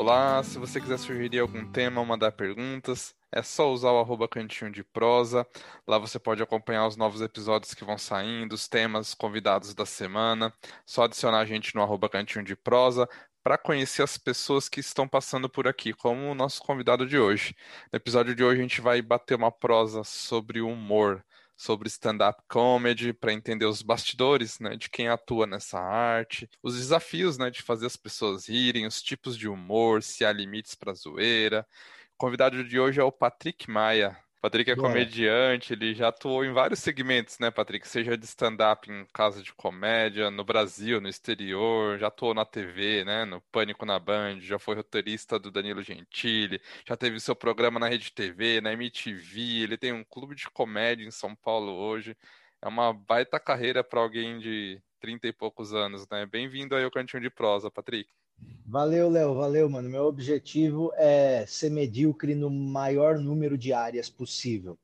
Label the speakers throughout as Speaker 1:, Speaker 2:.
Speaker 1: Olá, se você quiser sugerir algum tema ou mandar perguntas, é só usar o arroba cantinho de prosa. Lá você pode acompanhar os novos episódios que vão saindo, os temas, convidados da semana. Só adicionar a gente no arroba cantinho de prosa para conhecer as pessoas que estão passando por aqui, como o nosso convidado de hoje. No episódio de hoje a gente vai bater uma prosa sobre humor, sobre stand-up comedy, para entender os bastidores, né, de quem atua nessa arte, os desafios, né, de fazer as pessoas rirem, os tipos de humor, se há limites para zoeira. O convidado de hoje é o Patrick Maia. Patrick é comediante, ele já atuou em vários segmentos, né, Patrick? Seja de stand-up em casa de comédia, no Brasil, no exterior, já atuou na TV, né, no Pânico na Band, já foi roteirista do Danilo Gentili, já teve seu programa na Rede TV, na MTV, ele tem um clube de comédia em São Paulo hoje. É uma baita carreira para alguém de 30 e poucos anos, né? Bem-vindo aí ao Cantinho de Prosa, Patrick.
Speaker 2: Valeu, Léo, valeu, mano. Meu objetivo é ser medíocre no maior número de áreas possível.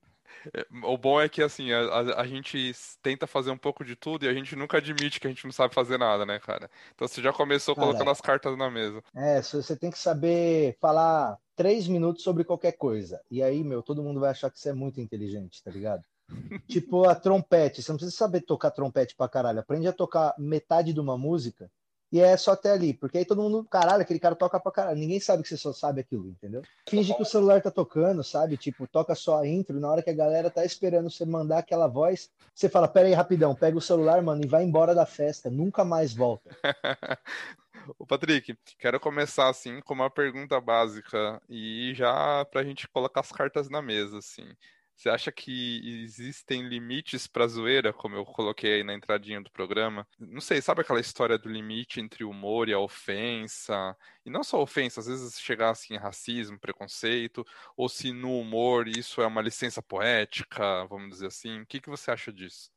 Speaker 1: É, o bom é que, assim, a, a, a, gente tenta fazer um pouco de tudo e a gente nunca admite que a gente não sabe fazer nada, né, cara? Então você já começou cara, colocando as cartas na mesa.
Speaker 2: É, você tem que saber falar três minutos sobre qualquer coisa. E aí, meu, todo mundo vai achar que você é muito inteligente, tá ligado? tipo a trompete, você não precisa saber tocar trompete pra caralho. Aprende a tocar metade de uma música e é só até ali, porque aí todo mundo, caralho, aquele cara toca pra caralho. Ninguém sabe que você só sabe aquilo, entendeu? Finge que o celular tá tocando, sabe? Tipo, toca só a intro, na hora que a galera tá esperando você mandar aquela voz, você fala, pera aí, rapidão, pega o celular, mano, e vai embora da festa, nunca mais volta.
Speaker 1: O Patrick, quero começar assim com uma pergunta básica e já pra gente colocar as cartas na mesa, assim. Você acha que existem limites para zoeira, como eu coloquei aí na entradinha do programa? Não sei, sabe aquela história do limite entre o humor e a ofensa? E não só ofensa, às vezes chegar assim racismo, preconceito, ou se no humor isso é uma licença poética, vamos dizer assim. O que, que você acha disso?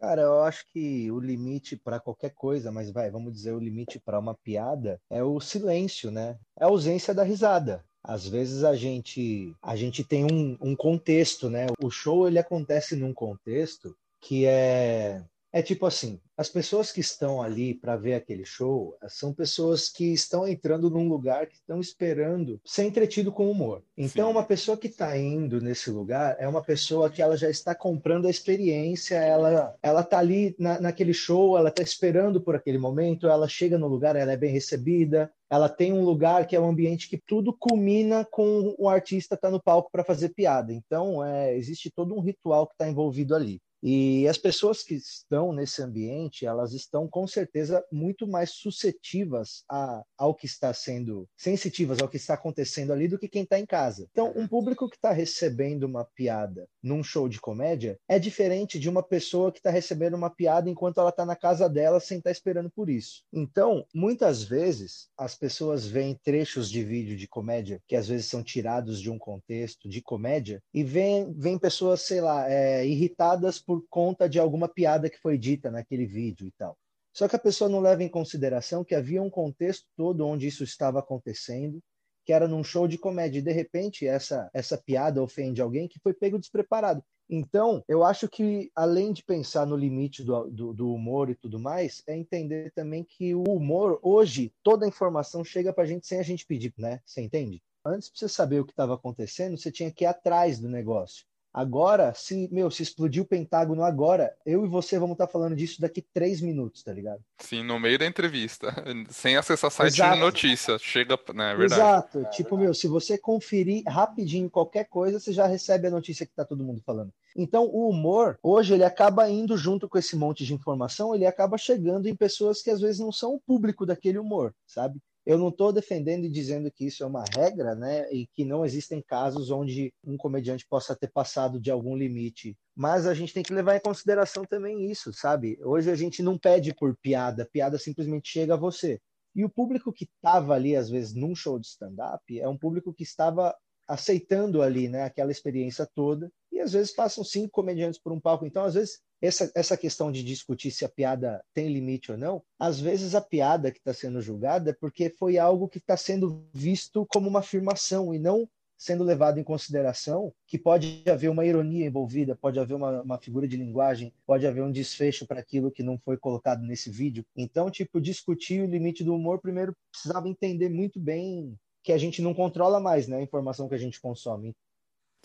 Speaker 2: Cara, eu acho que o limite para qualquer coisa, mas vai, vamos dizer, o limite para uma piada é o silêncio, né? É a ausência da risada às vezes a gente a gente tem um, um contexto, né? O show ele acontece num contexto que é é tipo assim, as pessoas que estão ali para ver aquele show são pessoas que estão entrando num lugar que estão esperando ser entretido com humor. Então, Sim. uma pessoa que está indo nesse lugar é uma pessoa que ela já está comprando a experiência, ela ela está ali na, naquele show, ela está esperando por aquele momento, ela chega no lugar, ela é bem recebida, ela tem um lugar que é um ambiente que tudo culmina com o artista estar tá no palco para fazer piada. Então, é, existe todo um ritual que está envolvido ali. E as pessoas que estão nesse ambiente, elas estão com certeza muito mais suscetivas a, ao que está sendo, sensitivas ao que está acontecendo ali do que quem está em casa. Então, um público que está recebendo uma piada num show de comédia é diferente de uma pessoa que está recebendo uma piada enquanto ela está na casa dela sem estar tá esperando por isso. Então, muitas vezes, as pessoas veem trechos de vídeo de comédia que às vezes são tirados de um contexto de comédia e veem, veem pessoas, sei lá, é, irritadas por por conta de alguma piada que foi dita naquele vídeo e tal. Só que a pessoa não leva em consideração que havia um contexto todo onde isso estava acontecendo, que era num show de comédia, e de repente essa, essa piada ofende alguém que foi pego despreparado. Então, eu acho que, além de pensar no limite do, do, do, humor e tudo mais, é entender também que o humor, hoje, toda a informação chega para a gente sem a gente pedir, né? Você entende? Antes, para você saber o que estava acontecendo, você tinha que ir atrás do negócio. Agora, se, meu, se explodir o Pentágono agora, eu e você vamos estar tá falando disso daqui três minutos, tá ligado?
Speaker 1: Sim, no meio da entrevista, sem acessar site Exato. de notícia, chega, né, é verdade.
Speaker 2: Exato, tipo, meu, se você conferir rapidinho qualquer coisa, você já recebe a notícia que tá todo mundo falando. Então, o humor, hoje, ele acaba indo junto com esse monte de informação, ele acaba chegando em pessoas que às vezes não são o público daquele humor, sabe? Eu não estou defendendo e dizendo que isso é uma regra, né? E que não existem casos onde um comediante possa ter passado de algum limite. Mas a gente tem que levar em consideração também isso, sabe? Hoje a gente não pede por piada, piada simplesmente chega a você. E o público que estava ali, às vezes, num show de stand-up, é um público que estava aceitando ali, né, aquela experiência toda. E às vezes passam cinco comediantes por um palco. Então, às vezes, essa, essa questão de discutir se a piada tem limite ou não, às vezes a piada que está sendo julgada é porque foi algo que está sendo visto como uma afirmação e não sendo levado em consideração que pode haver uma ironia envolvida, pode haver uma, uma figura de linguagem, pode haver um desfecho para aquilo que não foi colocado nesse vídeo. Então, tipo, discutir o limite do humor, primeiro precisava entender muito bem que a gente não controla mais, né? A informação que a gente consome.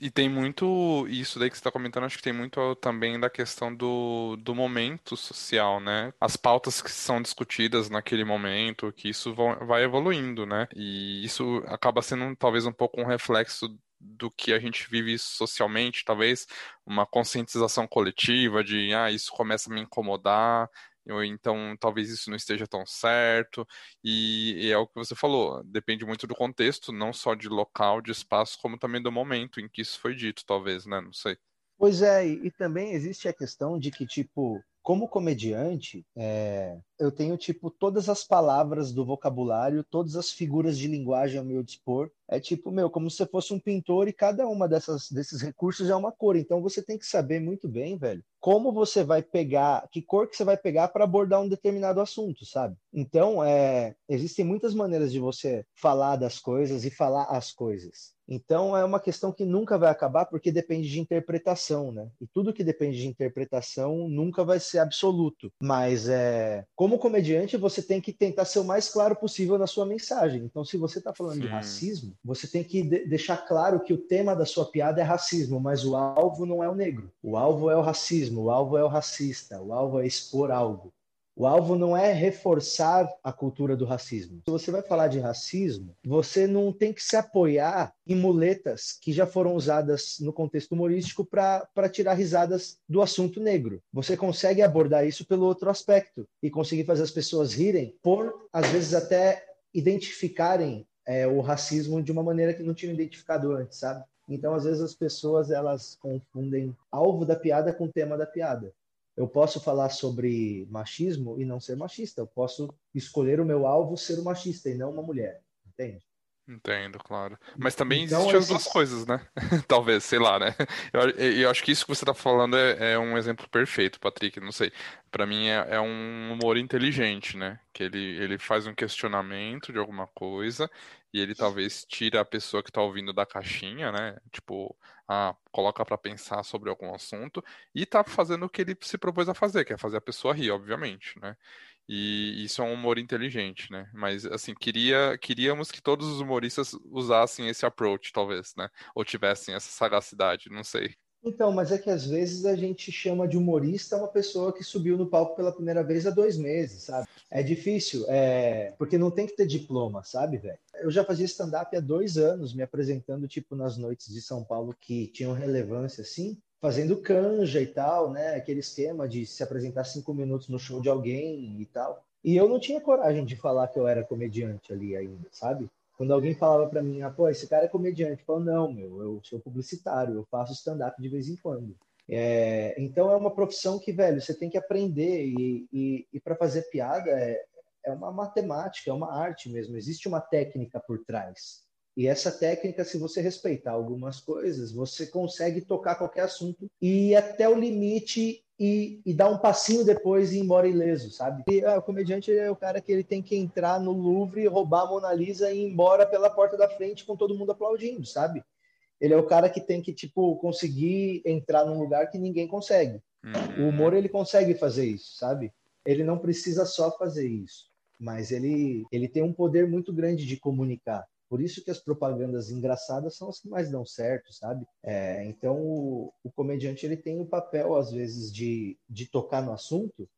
Speaker 1: E tem muito, isso daí que você está comentando, acho que tem muito também da questão do, do momento social, né? As pautas que são discutidas naquele momento, que isso vai evoluindo, né? E isso acaba sendo talvez um pouco um reflexo do que a gente vive socialmente, talvez uma conscientização coletiva de, ah, isso começa a me incomodar, ou então talvez isso não esteja tão certo, e, e, é o que você falou, depende muito do contexto, não só de local, de espaço, como também do momento em que isso foi dito, talvez, né? Não sei.
Speaker 2: Pois é, e, também existe a questão de que, tipo, como comediante, é, eu tenho, tipo, todas as palavras do vocabulário, todas as figuras de linguagem ao meu dispor. É tipo, meu, como se fosse um pintor e cada uma dessas, desses recursos é uma cor. Então você tem que saber muito bem, velho, como você vai pegar, que cor que você vai pegar para abordar um determinado assunto, sabe? Então, é, existem muitas maneiras de você falar das coisas e falar as coisas. Então é uma questão que nunca vai acabar porque depende de interpretação, né? E tudo que depende de interpretação nunca vai ser absoluto. Mas é, como comediante, você tem que tentar ser o mais claro possível na sua mensagem. Então, se você está falando Sim. de racismo, você tem que de deixar claro que o tema da sua piada é racismo, mas o alvo não é o negro. O alvo é o racismo, o alvo é o racista, o alvo é expor algo. O alvo não é reforçar a cultura do racismo. Se você vai falar de racismo, você não tem que se apoiar em muletas que já foram usadas no contexto humorístico para tirar risadas do assunto negro. Você consegue abordar isso pelo outro aspecto e conseguir fazer as pessoas rirem por, às vezes, até identificarem é, o racismo de uma maneira que não tinham identificado antes, sabe? Então, às vezes, as pessoas elas confundem alvo da piada com tema da piada eu posso falar sobre machismo e não ser machista. Eu posso escolher o meu alvo ser um machista e não uma mulher. Entende?
Speaker 1: Entendo, claro. Mas também então, existem as duas coisas, né? Talvez, sei lá, né? Eu, eu, acho que isso que você está falando é, é, um exemplo perfeito, Patrick. Não sei. Para mim é, é, um humor inteligente, né? Que ele, ele faz um questionamento de alguma coisa e ele talvez tira a pessoa que está ouvindo da caixinha, né? Tipo, ah, coloca para pensar sobre algum assunto e tá fazendo o que ele se propôs a fazer, que é fazer a pessoa rir, obviamente, né? E isso é um humor inteligente, né? Mas, assim, queria, queríamos que todos os humoristas usassem esse approach, talvez, né? Ou tivessem essa sagacidade, não sei.
Speaker 2: Então, mas é que às vezes a gente chama de humorista uma pessoa que subiu no palco pela primeira vez há dois meses, sabe? É difícil, é... porque não tem que ter diploma, sabe, velho? Eu já fazia stand-up há dois anos, me apresentando, tipo, nas noites de São Paulo que tinham relevância, assim fazendo canja e tal, né? Aquele esquema de se apresentar cinco minutos no show de alguém e tal. E eu não tinha coragem de falar que eu era comediante ali ainda, sabe? Quando alguém falava para mim, ah, pô, esse cara é comediante, eu não, meu, eu sou publicitário, eu faço stand-up de vez em quando. É, então é uma profissão que, velho, você tem que aprender e, e, e para fazer piada é, é uma matemática, é uma arte mesmo, existe uma técnica por trás. E essa técnica, se você respeitar algumas coisas, você consegue tocar qualquer assunto e até o limite e, e, dar um passinho depois e ir embora ileso, sabe? E, ah, o comediante é o cara que ele tem que entrar no Louvre, roubar a Mona Lisa e ir embora pela porta da frente com todo mundo aplaudindo, sabe? Ele é o cara que tem que, tipo, conseguir entrar num lugar que ninguém consegue. Uhum. O humor, ele consegue fazer isso, sabe? Ele não precisa só fazer isso, mas ele, ele tem um poder muito grande de comunicar. Por isso que as propagandas engraçadas são as que mais dão certo, sabe? É, então, o, o, comediante ele tem o papel, às vezes, de, de tocar no assunto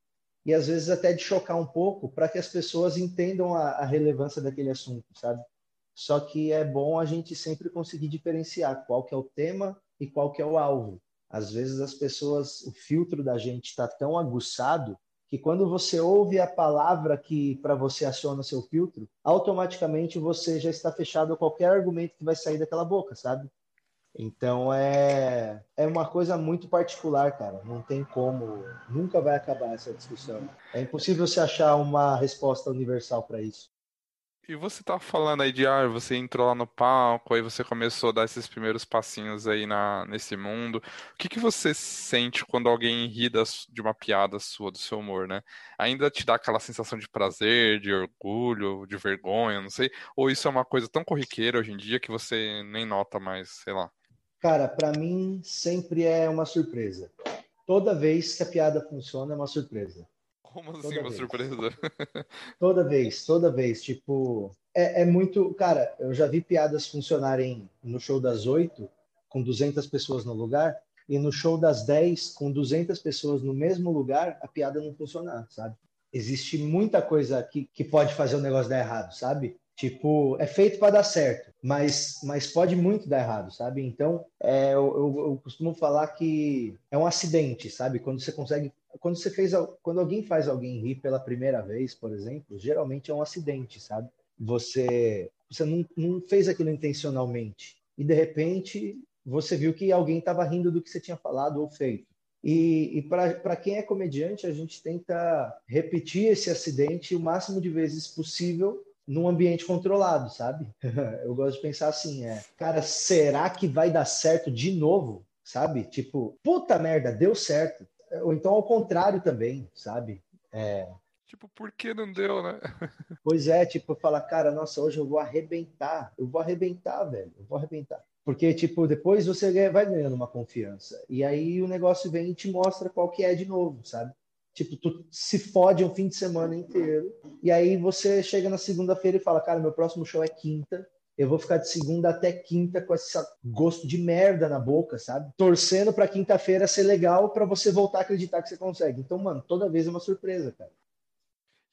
Speaker 2: e, às vezes, até de chocar um pouco para que as pessoas entendam a, a relevância daquele assunto, sabe? Só que é bom a gente sempre conseguir diferenciar qual que é o tema e qual que é o alvo. Às vezes as pessoas, o filtro da gente está tão aguçado que quando você ouve a palavra que para você aciona o seu filtro, automaticamente você já está fechado a qualquer argumento que vai sair daquela boca, sabe? Então é, é uma coisa muito particular, cara. Não tem como, nunca vai acabar essa discussão. É impossível se achar uma resposta universal para isso.
Speaker 1: E você tá falando aí de, ah, você entrou lá no palco, aí você começou a dar esses primeiros passinhos aí na, nesse mundo. O que que você sente quando alguém ri das, de uma piada sua, do seu humor, né? Ainda te dá aquela sensação de prazer, de orgulho, de vergonha, não sei? Ou isso é uma coisa tão corriqueira hoje em dia que você nem nota mais, sei lá?
Speaker 2: Cara, para mim sempre é uma surpresa. Toda vez que a piada funciona é uma surpresa.
Speaker 1: Como assim, toda uma vez. surpresa?
Speaker 2: toda vez, toda vez. Tipo, é, é muito. Cara, eu já vi piadas funcionarem no show das oito, com 200 pessoas no lugar, e no show das 10, com 200 pessoas no mesmo lugar, a piada não funcionar, sabe? Existe muita coisa aqui que pode fazer o negócio dar errado, sabe? Tipo, é feito para dar certo, mas, mas pode muito dar errado, sabe? Então, é, eu, eu, eu, costumo falar que é um acidente, sabe? Quando você consegue, quando você fez, quando alguém faz alguém rir pela primeira vez, por exemplo, geralmente é um acidente, sabe? Você, você não, não fez aquilo intencionalmente e de repente você viu que alguém estava rindo do que você tinha falado ou feito. E, e para quem é comediante, a gente tenta repetir esse acidente o máximo de vezes possível num ambiente controlado, sabe? Eu gosto de pensar assim, é, cara, será que vai dar certo de novo, sabe? Tipo, puta merda, deu certo. Ou então ao contrário também, sabe? É...
Speaker 1: Tipo, por que não deu, né?
Speaker 2: pois é, tipo, falar, cara, nossa, hoje eu vou arrebentar, eu vou arrebentar, velho, eu vou arrebentar. Porque, tipo, depois você vai ganhando uma confiança. E aí o negócio vem e te mostra qual que é de novo, sabe? Tipo, tu se fode um fim de semana inteiro. E aí você chega na segunda-feira e fala, cara, meu próximo show é quinta. Eu vou ficar de segunda até quinta com esse gosto de merda na boca, sabe? Torcendo pra quinta-feira ser legal para você voltar a acreditar que você consegue. Então, mano, toda vez é uma surpresa, cara.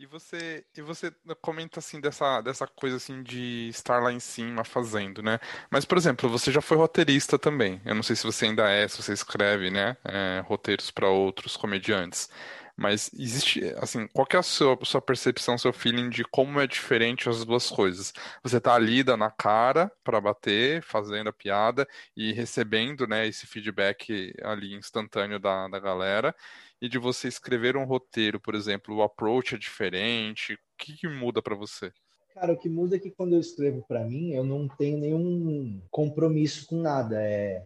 Speaker 1: E você, e você comenta assim dessa, dessa coisa assim de estar lá em cima fazendo, né? Mas, por exemplo, você já foi roteirista também. Eu não sei se você ainda é, se você escreve, né? É, roteiros para outros comediantes. Mas existe, assim, qual que é a sua, sua percepção, seu feeling de como é diferente as duas coisas? Você tá ali dando a cara para bater, fazendo a piada e recebendo, né, esse feedback ali instantâneo da, da galera e de você escrever um roteiro, por exemplo, o approach é diferente? O que, que muda para você?
Speaker 2: Cara, o que muda é que quando eu escrevo para mim, eu não tenho nenhum compromisso com nada. É,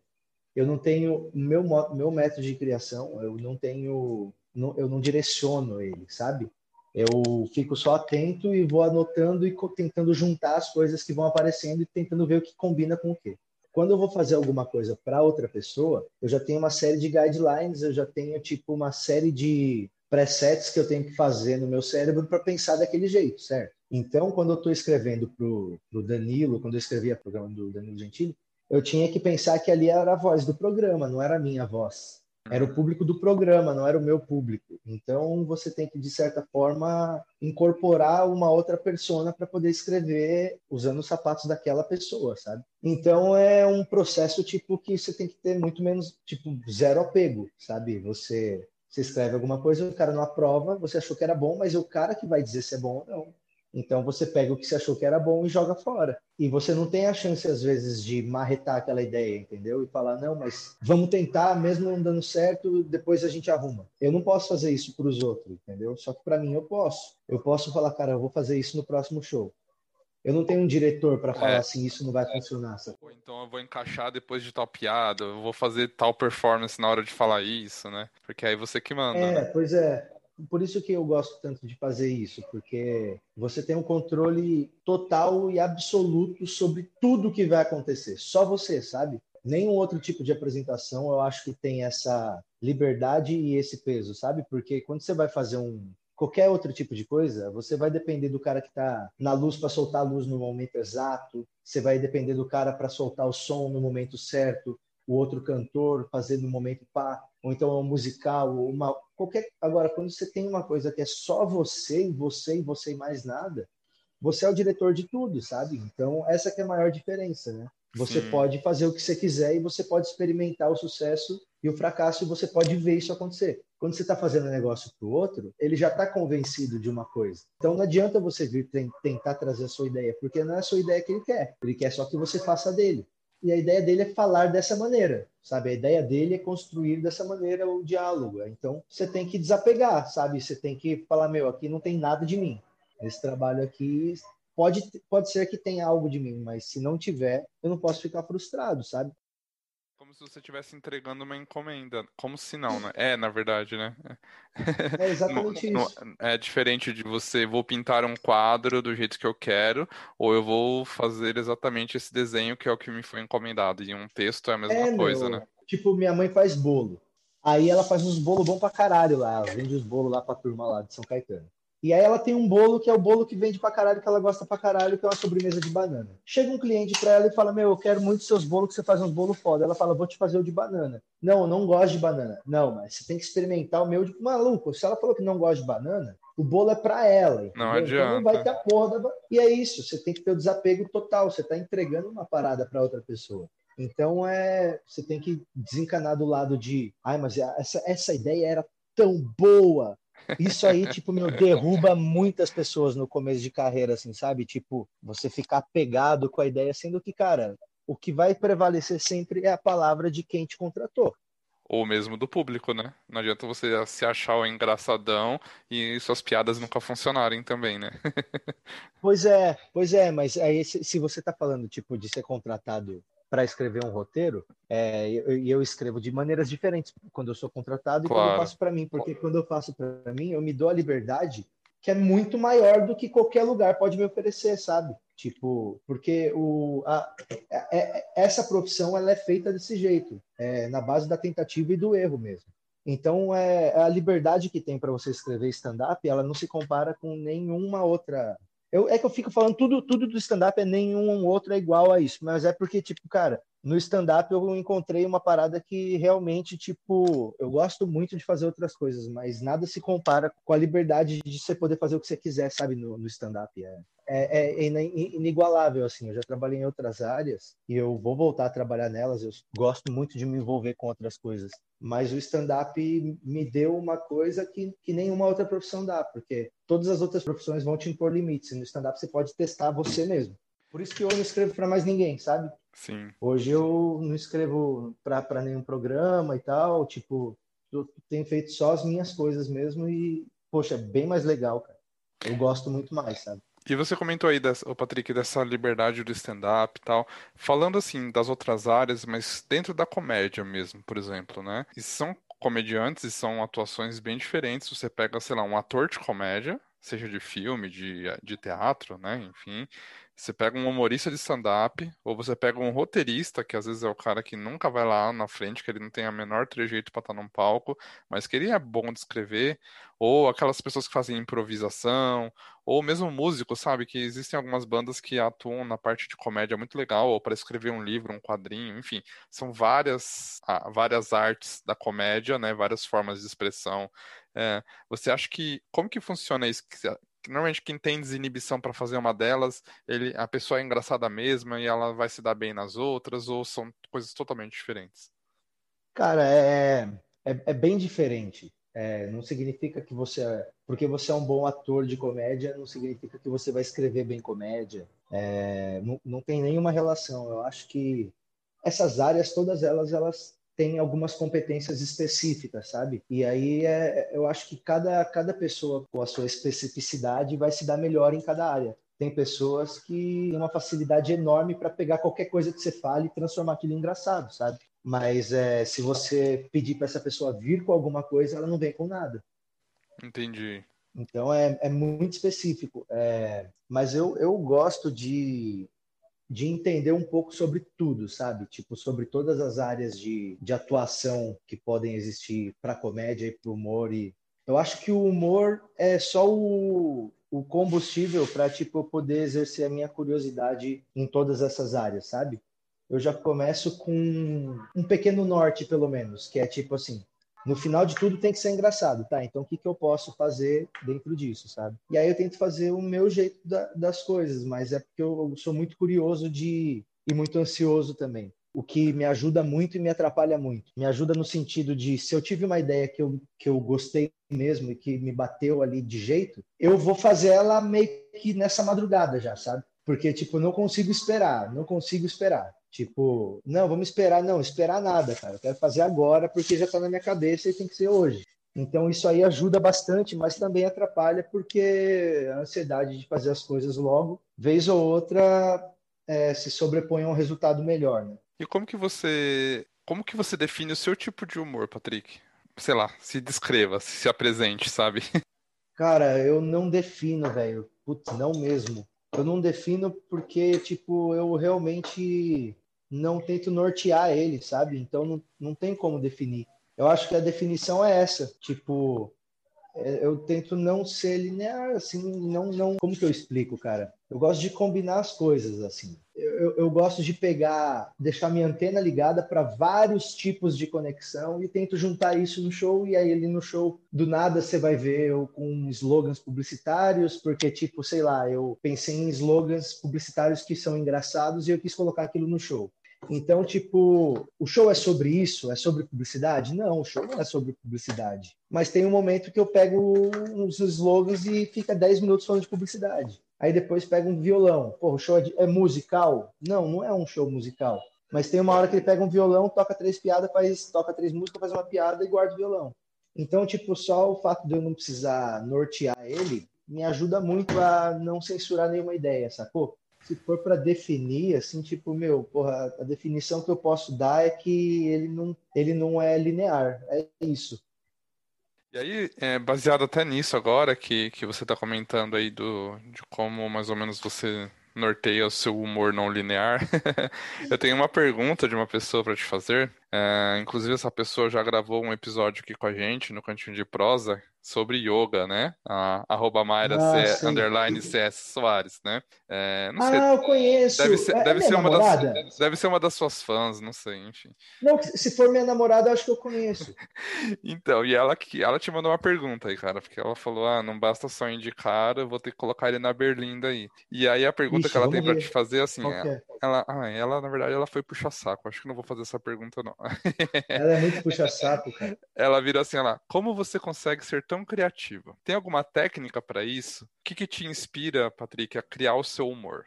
Speaker 2: eu não tenho meu meu método de criação, eu não tenho, não, eu não direciono ele, sabe? Eu fico só atento e vou anotando e tentando juntar as coisas que vão aparecendo e tentando ver o que combina com o quê. Quando eu vou fazer alguma coisa para outra pessoa, eu já tenho uma série de guidelines, eu já tenho tipo uma série de presets que eu tenho que fazer no meu cérebro para pensar daquele jeito, certo? Então, quando eu estou escrevendo para o Danilo, quando eu escrevia o programa do Danilo Gentili, eu tinha que pensar que ali era a voz do programa, não era a minha voz. Era o público do programa, não era o meu público. Então você tem que, de certa forma, incorporar uma outra persona para poder escrever usando os sapatos daquela pessoa, sabe? Então é um processo tipo que você tem que ter muito menos, tipo, zero apego, sabe? Você, você escreve alguma coisa, o cara não aprova, você achou que era bom, mas é o cara que vai dizer se é bom ou não. Então você pega o que você achou que era bom e joga fora. E você não tem a chance, às vezes, de marretar aquela ideia, entendeu? E falar, não, mas vamos tentar, mesmo não dando certo, depois a gente arruma. Eu não posso fazer isso para os outros, entendeu? Só que para mim eu posso. Eu posso falar, cara, eu vou fazer isso no próximo show. Eu não tenho um diretor para falar é, assim, isso não vai é. funcionar. Sabe?
Speaker 1: Então eu vou encaixar depois de tal piada, eu vou fazer tal performance na hora de falar isso, né? Porque aí você que manda.
Speaker 2: É,
Speaker 1: né?
Speaker 2: pois é por isso que eu gosto tanto de fazer isso, porque você tem um controle total e absoluto sobre tudo que vai acontecer. Só você, sabe? Nenhum outro tipo de apresentação eu acho que tem essa liberdade e esse peso, sabe? Porque quando você vai fazer um qualquer outro tipo de coisa, você vai depender do cara que está na luz para soltar a luz no momento exato, você vai depender do cara para soltar o som no momento certo, o outro cantor fazer no momento pá, ou então é um musical, uma qualquer. Agora, quando você tem uma coisa que é só você e você e você e mais nada, você é o diretor de tudo, sabe? Então essa que é a maior diferença, né? Você Sim. pode fazer o que você quiser e você pode experimentar o sucesso e o fracasso e você pode ver isso acontecer. Quando você está fazendo um negócio para o outro, ele já está convencido de uma coisa. Então não adianta você vir tentar trazer a sua ideia, porque não é a sua ideia que ele quer. Ele quer só que você faça dele e a ideia dele é falar dessa maneira, sabe? A ideia dele é construir dessa maneira o diálogo. Então, você tem que desapegar, sabe? Você tem que falar, meu, aqui não tem nada de mim. Esse trabalho aqui pode, pode ser que tenha algo de mim, mas se não tiver, eu não posso ficar frustrado, sabe?
Speaker 1: Como se você estivesse entregando uma encomenda. Como se não, né? É, na verdade, né?
Speaker 2: É exatamente
Speaker 1: no,
Speaker 2: isso.
Speaker 1: No, é diferente de você, vou pintar um quadro do jeito que eu quero, ou eu vou fazer exatamente esse desenho que é o que me foi encomendado. E um texto é a mesma é, coisa, meu, né?
Speaker 2: Tipo, minha mãe faz bolo. Aí ela faz uns bolos bons pra caralho lá. Ela vende os bolos lá pra turma lá de São Caetano. E aí ela tem um bolo que é o bolo que vende pra caralho, que ela gosta pra caralho, que é uma sobremesa de banana. Chega um cliente pra ela e fala: Meu, eu quero muito seus bolos, que você faz uns bolos foda. Ela fala: Vou te fazer o de banana. Não, eu não gosto de banana. Não, mas você tem que experimentar o meu de. Maluco, se ela falou que não gosta de banana, o bolo é para ela. Entendeu?
Speaker 1: Não adianta. Então
Speaker 2: não vai ter a porra da. E é isso, você tem que ter o desapego total. Você tá entregando uma parada para outra pessoa. Então é, você tem que desencanar do lado de, ai, mas essa, essa ideia era tão boa. Isso aí, tipo, meu, derruba muitas pessoas no começo de carreira, assim, sabe? Tipo, você ficar pegado com a ideia, sendo que, cara, o que vai prevalecer sempre é a palavra de quem te contratou.
Speaker 1: Ou mesmo do público, né? Não adianta você se achar o engraçadão e suas piadas nunca funcionarem também, né?
Speaker 2: pois é, pois é, mas aí se, você tá falando, tipo, de ser contratado para escrever um roteiro, é, e eu, eu, escrevo de maneiras diferentes quando eu sou contratado claro. e quando eu faço para mim, porque quando eu faço para mim, eu me dou a liberdade que é muito maior do que qualquer lugar pode me oferecer, sabe? Tipo, porque o, a, a, a, essa profissão ela é feita desse jeito, é, na base da tentativa e do erro mesmo. Então, é, a liberdade que tem para você escrever stand-up, ela não se compara com nenhuma outra eu, é que eu fico falando tudo, tudo do stand-up é nenhum outro é igual a isso, mas é porque, tipo, cara, no stand-up eu encontrei uma parada que realmente, tipo, eu gosto muito de fazer outras coisas, mas nada se compara com a liberdade de você poder fazer o que você quiser, sabe, no, no stand-up. É, é, é, inigualável, assim. Eu já trabalhei em outras áreas e eu vou voltar a trabalhar nelas. Eu gosto muito de me envolver com outras coisas. Mas o stand-up me deu uma coisa que, que nenhuma outra profissão dá, porque todas as outras profissões vão te impor limites. E no stand-up você pode testar você mesmo. Por isso que eu não escrevo para mais ninguém, sabe?
Speaker 1: Sim.
Speaker 2: Hoje eu não escrevo para nenhum programa e tal. Tipo, eu tenho feito só as minhas coisas mesmo e, poxa, é bem mais legal, cara. Eu gosto muito mais, sabe?
Speaker 1: E você comentou aí, dessa, Patrick, dessa liberdade do stand-up e tal. Falando assim das outras áreas, mas dentro da comédia mesmo, por exemplo, né? E são comediantes e são atuações bem diferentes. Você pega, sei lá, um ator de comédia, seja de filme, de, de teatro, né? Enfim. Você pega um humorista de stand-up, ou você pega um roteirista, que às vezes é o cara que nunca vai lá na frente, que ele não tem a menor trejeito para estar num palco, mas que ele é bom de escrever, ou aquelas pessoas que fazem improvisação, ou mesmo músicos, sabe? Que existem algumas bandas que atuam na parte de comédia muito legal, ou para escrever um livro, um quadrinho, enfim, são várias, várias artes da comédia, né? Várias formas de expressão. É, você acha que como que funciona isso? Normalmente quem tem desinibição para fazer uma delas, ele, a pessoa é engraçada mesma e ela vai se dar bem nas outras, ou são coisas totalmente diferentes?
Speaker 2: Cara, é, é, é bem diferente. É, não significa que você, porque você é um bom ator de comédia, não significa que você vai escrever bem comédia. É, não, não tem nenhuma relação. Eu acho que essas áreas, todas elas, elas tem algumas competências específicas, sabe? E aí é, eu acho que cada, cada pessoa com a sua especificidade vai se dar melhor em cada área. Tem pessoas que têm uma facilidade enorme para pegar qualquer coisa que você fale e transformar aquilo em engraçado, sabe? Mas é, se você pedir para essa pessoa vir com alguma coisa, ela não vem com nada.
Speaker 1: Entendi.
Speaker 2: Então é, é muito específico. É, mas eu, eu gosto de, de entender um pouco sobre tudo, sabe? Tipo, sobre todas as áreas de, de atuação que podem existir para comédia e para humor. E eu acho que o humor é só o, o combustível para tipo eu poder exercer a minha curiosidade em todas essas áreas, sabe? Eu já começo com um pequeno norte, pelo menos, que é tipo assim, no final de tudo tem que ser engraçado, tá? Então o que, que eu posso fazer dentro disso, sabe? E aí eu tento fazer o meu jeito da, das coisas, mas é porque eu, sou muito curioso de e muito ansioso também. O que me ajuda muito e me atrapalha muito. Me ajuda no sentido de, se eu tive uma ideia que eu, que eu gostei mesmo e que me bateu ali de jeito, eu vou fazer ela meio que nessa madrugada já, sabe? Porque, tipo, não consigo esperar, não consigo esperar. Tipo, não, vamos esperar. Não, esperar nada, cara. Eu quero fazer agora porque já está na minha cabeça e tem que ser hoje. Então, isso aí ajuda bastante, mas também atrapalha porque a ansiedade de fazer as coisas logo, vez ou outra, é, se sobrepõe a um resultado melhor, né?
Speaker 1: E como que você, como que você define o seu tipo de humor, Patrick? Sei lá, se descreva, se apresente, sabe?
Speaker 2: Cara, eu não defino, velho. Putz, não mesmo. Eu não defino porque, tipo, eu realmente não tento nortear ele, sabe? Então não, não tem como definir. Eu acho que a definição é essa, tipo, é, eu tento não ser linear, assim, não, não. Como que eu explico, cara? Eu gosto de combinar as coisas, assim. Eu, eu, gosto de pegar, deixar minha antena ligada para vários tipos de conexão e tento juntar isso no show. E aí, ali no show, do nada, você vai ver eu com slogans publicitários, porque, tipo, sei lá, eu pensei em slogans publicitários que são engraçados e eu quis colocar aquilo no show. Então, tipo, o show é sobre isso? É sobre publicidade? Não, o show não é sobre publicidade. Mas tem um momento que eu pego uns slogans e fica 10 minutos falando de publicidade. Aí depois pega um violão. Pô, o show é, de, é musical? Não, não é um show musical. Mas tem uma hora que ele pega um violão, toca três piadas, faz, toca três músicas, faz uma piada e guarda o violão. Então, tipo, só o fato de eu não precisar nortear ele me ajuda muito a não censurar nenhuma ideia, sacou? Se for para definir, assim, tipo, meu, porra, a definição que eu posso dar é que ele não, ele não é linear, é isso.
Speaker 1: E aí, é, baseado até nisso agora que, que você está comentando aí do, de como mais ou menos você norteia o seu humor não linear, eu tenho uma pergunta de uma pessoa para te fazer. É, inclusive, essa pessoa já gravou um episódio aqui com a gente no Cantinho de Prosa, sobre yoga, né? A, arroba Mayra ah, C, underline CS Soares, né?
Speaker 2: É, não sei, ah, eu conheço.
Speaker 1: Deve ser, é, deve, é ser uma das, deve ser uma das suas fãs, não sei, enfim.
Speaker 2: Não, se for minha namorada, eu acho que eu conheço.
Speaker 1: então, e ela ela te mandou uma pergunta aí, cara, porque ela falou: ah, não basta só indicar, eu vou ter que colocar ele na berlinda aí. E aí a pergunta Ixi, que ela tem para te fazer é assim, ela, é? ela, ah, ela, na verdade, ela foi puxar saco. Acho que não vou fazer essa pergunta, não.
Speaker 2: ela é muito puxa saco, cara.
Speaker 1: Ela vira assim, ela, como você consegue ser tão criativa? Tem alguma técnica para isso? O que, que te inspira, Patrick, a criar o seu humor?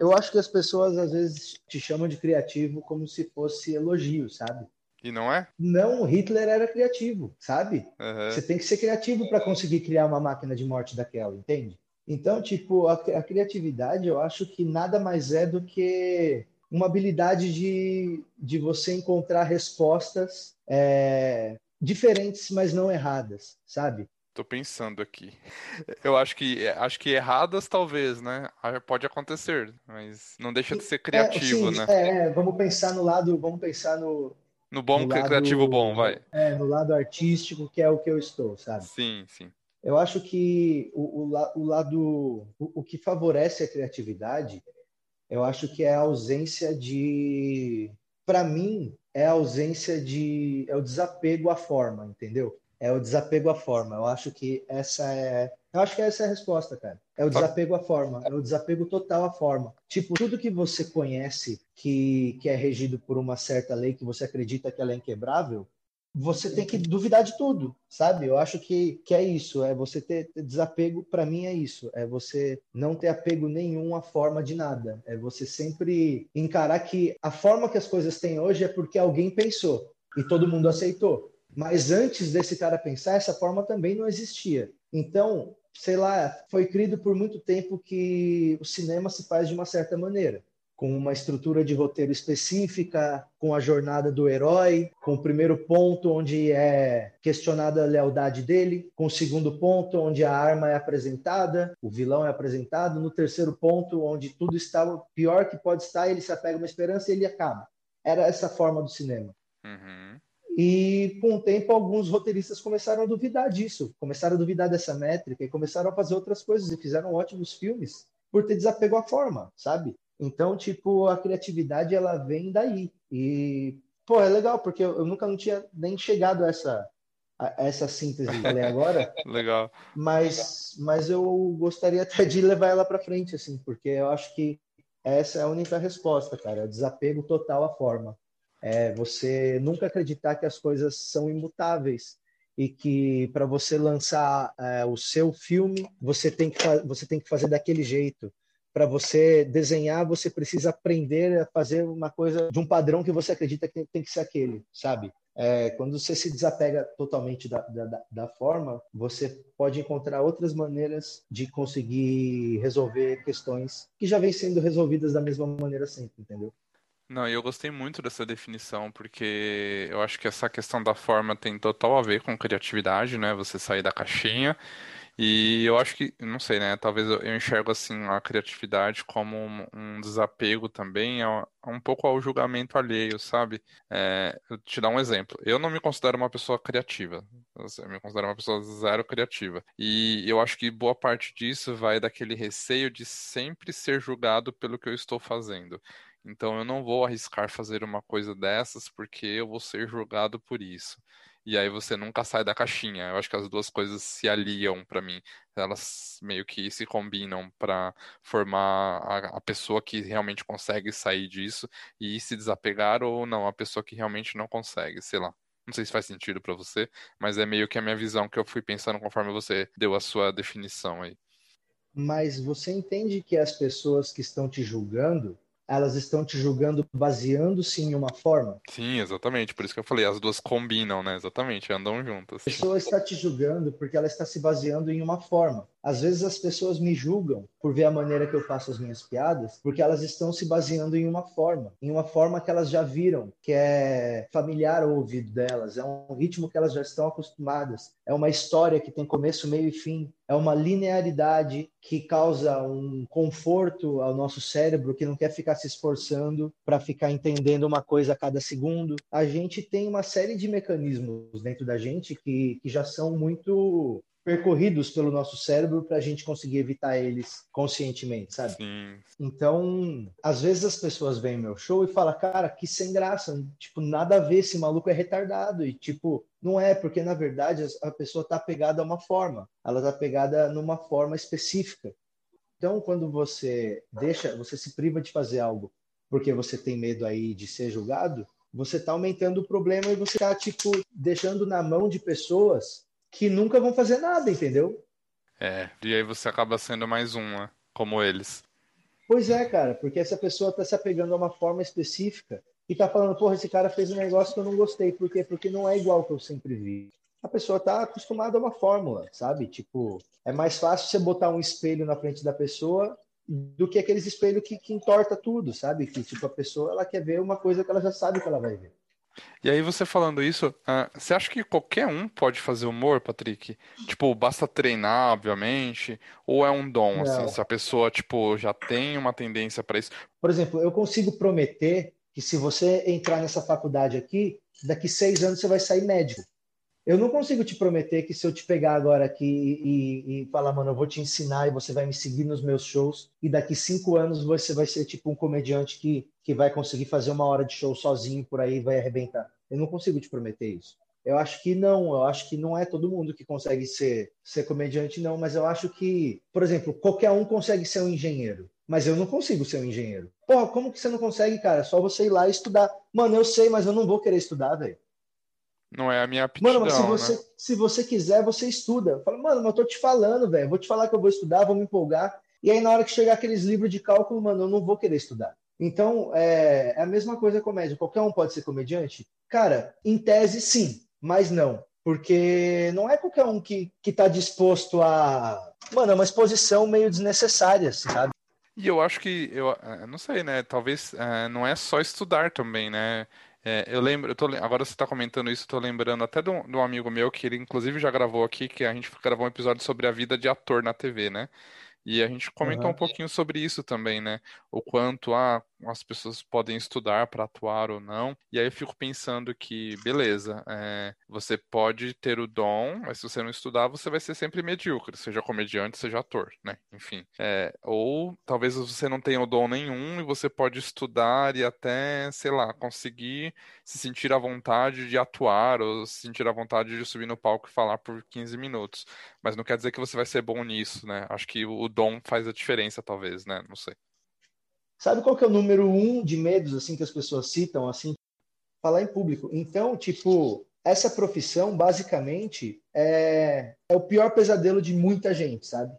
Speaker 2: Eu acho que as pessoas às vezes te chamam de criativo como se fosse elogio, sabe?
Speaker 1: E não é?
Speaker 2: Não, Hitler era criativo, sabe? Uhum. Você tem que ser criativo para conseguir criar uma máquina de morte daquela, entende? Então, tipo, a, a, criatividade eu acho que nada mais é do que uma habilidade de, de você encontrar respostas é, diferentes, mas não erradas, sabe?
Speaker 1: Tô pensando aqui. Eu acho que acho que erradas talvez, né? Ah, pode acontecer, mas não deixa de ser é, criativo,
Speaker 2: é,
Speaker 1: sim,
Speaker 2: né? É, vamos pensar no lado, vamos pensar no
Speaker 1: no bom no criativo lado, bom, vai.
Speaker 2: É, no lado artístico, que é o que eu estou, sabe?
Speaker 1: Sim, sim.
Speaker 2: Eu acho que o, o, o lado o, o que favorece a criatividade eu acho que é a ausência de. Para mim, é a ausência de. É o desapego à forma, entendeu? É o desapego à forma. Eu acho que essa é. Eu acho que essa é a resposta, cara. É o desapego à forma. É o desapego total à forma. Tipo, tudo que você conhece que, que é regido por uma certa lei, que você acredita que ela é inquebrável, você tem que duvidar de tudo, sabe? Eu acho que, que é isso, é você ter, desapego, para mim é isso, é você não ter apego nenhum à forma de nada, é você sempre encarar que a forma que as coisas têm hoje é porque alguém pensou e todo mundo aceitou. Mas antes desse cara pensar, essa forma também não existia. Então, sei lá, foi crido por muito tempo que o cinema se faz de uma certa maneira com uma estrutura de roteiro específica, com a jornada do herói, com o primeiro ponto onde é questionada a lealdade dele, com o segundo ponto onde a arma é apresentada, o vilão é apresentado, no terceiro ponto onde tudo está o pior que pode estar, ele se apega a uma esperança e ele acaba. Era essa forma do cinema. Uhum. E com o tempo, alguns roteiristas começaram a duvidar disso, começaram a duvidar dessa métrica e começaram a fazer outras coisas e fizeram ótimos filmes por ter desapego à forma, sabe? Então, tipo, a criatividade ela vem daí. E, pô, é legal, porque eu, eu nunca não tinha nem chegado a essa, a essa síntese que falei agora.
Speaker 1: legal.
Speaker 2: Mas, mas eu gostaria até de levar ela para frente, assim, porque eu acho que essa é a única resposta, cara. É o desapego total à forma. É você nunca acreditar que as coisas são imutáveis e que para você lançar é, o seu filme você tem que você tem que fazer daquele jeito para você desenhar, você precisa aprender a fazer uma coisa de um padrão que você acredita que tem que ser aquele, sabe? É, quando você se desapega totalmente da, da, da, forma, você pode encontrar outras maneiras de conseguir resolver questões que já vêm sendo resolvidas da mesma maneira sempre, entendeu?
Speaker 1: Não, eu gostei muito dessa definição, porque eu acho que essa questão da forma tem total a ver com criatividade, né? Você sair da caixinha e eu acho que, não sei, né? Talvez eu enxergo assim a criatividade como um, desapego também, a, a um pouco ao julgamento alheio, sabe? É, eu te dar um exemplo. Eu não me considero uma pessoa criativa. Eu me considero uma pessoa zero criativa. E eu acho que boa parte disso vai daquele receio de sempre ser julgado pelo que eu estou fazendo. Então eu não vou arriscar fazer uma coisa dessas porque eu vou ser julgado por isso. E aí você nunca sai da caixinha. Eu acho que as duas coisas se aliam para mim. Elas meio que se combinam para formar a, a, pessoa que realmente consegue sair disso e se desapegar ou não, a pessoa que realmente não consegue, sei lá. Não sei se faz sentido para você, mas é meio que a minha visão que eu fui pensando conforme você deu a sua definição aí.
Speaker 2: Mas você entende que as pessoas que estão te julgando, elas estão te julgando baseando-se em uma forma.
Speaker 1: Sim, exatamente. Por isso que eu falei, as duas combinam, né? Exatamente, andam juntas.
Speaker 2: A pessoa está te julgando porque ela está se baseando em uma forma. Às vezes as pessoas me julgam por ver a maneira que eu faço as minhas piadas, porque elas estão se baseando em uma forma, em uma forma que elas já viram, que é familiar ao ouvido delas, é um ritmo que elas já estão acostumadas, é uma história que tem começo, meio e fim, é uma linearidade que causa um conforto ao nosso cérebro que não quer ficar se esforçando para ficar entendendo uma coisa a cada segundo. A gente tem uma série de mecanismos dentro da gente que, que já são muito percorridos pelo nosso cérebro para a gente conseguir evitar eles conscientemente, sabe?
Speaker 1: Sim.
Speaker 2: Então, às vezes as pessoas veem meu show e falam, cara, que sem graça, tipo, nada a ver, esse maluco é retardado. E, tipo, não é, porque na verdade a pessoa está pegada a uma forma, ela está pegada numa forma específica. Então, quando você deixa, você se priva de fazer algo porque você tem medo aí de ser julgado, você está aumentando o problema e você está, tipo, deixando na mão de pessoas que nunca vão fazer nada, entendeu?
Speaker 1: É, e aí você acaba sendo mais uma, como eles.
Speaker 2: Pois é, cara, porque essa pessoa está se apegando a uma forma específica e tá falando, porra, esse cara fez um negócio que eu não gostei. Por quê? Porque não é igual que eu sempre vi. A pessoa tá acostumada a uma fórmula, sabe? Tipo, é mais fácil você botar um espelho na frente da pessoa do que aqueles espelhos que, que entorta tudo, sabe? Que, tipo, a pessoa, ela quer ver uma coisa que ela já sabe que ela vai ver.
Speaker 1: E aí, você falando isso, uh, você acha que qualquer um pode fazer humor, Patrick? Tipo, basta treinar, obviamente, ou é um dom, assim, assim, se a pessoa, tipo, já tem uma tendência para isso?
Speaker 2: Por exemplo, eu consigo prometer que se você entrar nessa faculdade aqui, daqui seis anos você vai sair médico. Eu não consigo te prometer que se eu te pegar agora aqui e, e, falar, mano, eu vou te ensinar e você vai me seguir nos meus shows, e daqui cinco anos você vai ser tipo um comediante que, que vai conseguir fazer uma hora de show sozinho por aí e vai arrebentar. Eu não consigo te prometer isso. Eu acho que não, eu acho que não é todo mundo que consegue ser, ser comediante, não, mas eu acho que, por exemplo, qualquer um consegue ser um engenheiro, mas eu não consigo ser um engenheiro. Porra, como que você não consegue, cara? É só você ir lá e estudar. Mano, eu sei, mas eu não vou querer estudar, velho.
Speaker 1: Não é a minha aptidão,
Speaker 2: Mano, mas se
Speaker 1: você,
Speaker 2: né? se você quiser, você estuda. Fala, mano, mas eu tô te falando, velho. Vou te falar que eu vou estudar, vou me empolgar. E aí, na hora que chegar aqueles livros de cálculo, mano, eu não vou querer estudar. Então, é, é a mesma coisa comédia. Qualquer um pode ser comediante? Cara, em tese, sim, mas não. Porque não é qualquer um que, que tá disposto a. Mano, é uma exposição meio desnecessária, sabe?
Speaker 1: E eu acho que, eu, eu não sei, né? Talvez é, não é só estudar também, né? É, eu lembro, eu tô, agora você está comentando isso, estou lembrando até de um, de um, amigo meu que ele inclusive já gravou aqui, que a gente gravou um episódio sobre a vida de ator na TV, né? E a gente comentou uhum. um pouquinho sobre isso também, né? O quanto ah, as pessoas podem estudar para atuar ou não. E aí eu fico pensando que, beleza, é, você pode ter o dom, mas se você não estudar, você vai ser sempre medíocre, seja comediante, seja ator, né? Enfim. É, ou talvez você não tenha o dom nenhum e você pode estudar e até, sei lá, conseguir se sentir à vontade de atuar ou se sentir à vontade de subir no palco e falar por 15 minutos. Mas não quer dizer que você vai ser bom nisso, né? Acho que o dom faz a diferença, talvez, né? Não sei.
Speaker 2: Sabe qual que é o número um de medos assim que as pessoas citam assim? Falar em público. Então, tipo, essa profissão basicamente é, é o pior pesadelo de muita gente, sabe?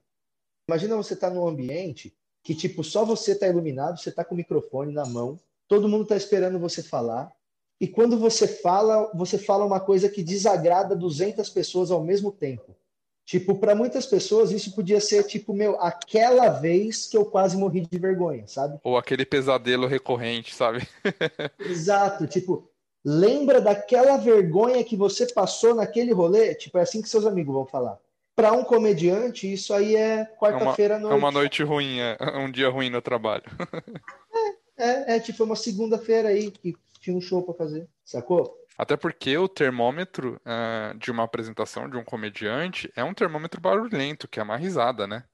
Speaker 2: Imagina você estar tá num ambiente que tipo só você está iluminado, você está com o microfone na mão, todo mundo está esperando você falar. E quando você fala, você fala uma coisa que desagrada 200 pessoas ao mesmo tempo. Tipo, para muitas pessoas isso podia ser tipo, meu, aquela vez que eu quase morri de vergonha, sabe?
Speaker 1: Ou aquele pesadelo recorrente, sabe?
Speaker 2: Exato, tipo, lembra daquela vergonha que você passou naquele rolê? Tipo, é assim que seus amigos vão falar. Para um comediante, isso aí é quarta-feira à noite.
Speaker 1: É uma noite ruim, é um dia ruim no trabalho.
Speaker 2: é, é, é tipo uma segunda-feira aí que tinha um show para fazer, sacou?
Speaker 1: Até porque o termômetro uh, de uma apresentação de um comediante é um termômetro barulhento, que é uma risada, né?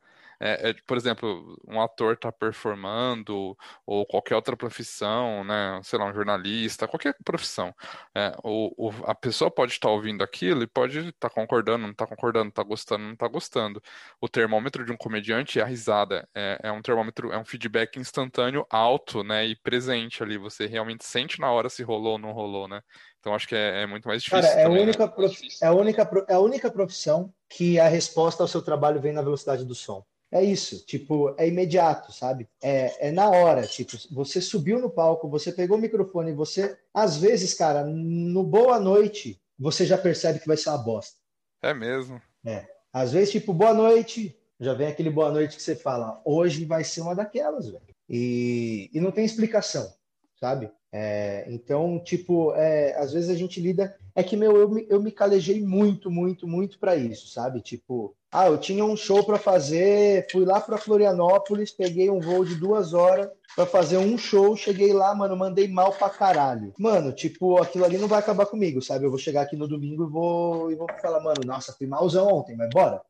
Speaker 1: É, é, por exemplo, um ator está performando, ou qualquer outra profissão, né? Sei lá, um jornalista, qualquer profissão. É, o, o, a pessoa pode estar tá ouvindo aquilo e pode estar tá concordando, não está concordando, está gostando, não está gostando. O termômetro de um comediante é a risada. É, é, um termômetro, é um feedback instantâneo alto, né? E presente ali. Você realmente sente na hora se rolou ou não rolou, né? Então acho que é, é muito mais difícil.
Speaker 2: Cara, é,
Speaker 1: também,
Speaker 2: a única
Speaker 1: né?
Speaker 2: prof... é, a única, é a única profissão que a resposta ao seu trabalho vem na velocidade do som é isso, tipo, é imediato, sabe? É, é na hora, tipo, você subiu no palco, você pegou o microfone, você, às vezes, cara, no boa noite, você já percebe que vai ser uma bosta.
Speaker 1: É mesmo.
Speaker 2: É. Às vezes, tipo, boa noite, já vem aquele boa noite que você fala, hoje vai ser uma daquelas, velho. E, e não tem explicação, sabe? É, então, tipo, é, às vezes a gente lida. É que, meu, eu me, eu me calejei muito, muito, muito para isso, sabe? Tipo, ah, eu tinha um show para fazer, fui lá para Florianópolis, peguei um voo de duas horas para fazer um show, cheguei lá, mano, mandei mal pra caralho. Mano, tipo, aquilo ali não vai acabar comigo, sabe? Eu vou chegar aqui no domingo e vou, e vou falar, mano, nossa, fui malzão ontem, mas bora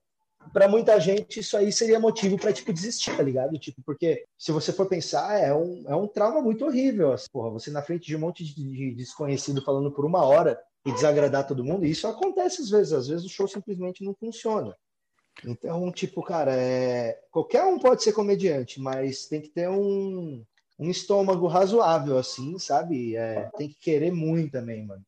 Speaker 2: para muita gente isso aí seria motivo para tipo desistir, tá ligado? Tipo, porque se você for pensar, é um, é um trauma muito horrível, assim, porra, você na frente de um monte de, de desconhecido falando por uma hora e desagradar todo mundo, e isso acontece às vezes, às vezes o show simplesmente não funciona. Então, tipo, cara, é... qualquer um pode ser comediante, mas tem que ter um, um estômago razoável, assim, sabe? É... Tem que querer muito também, mano.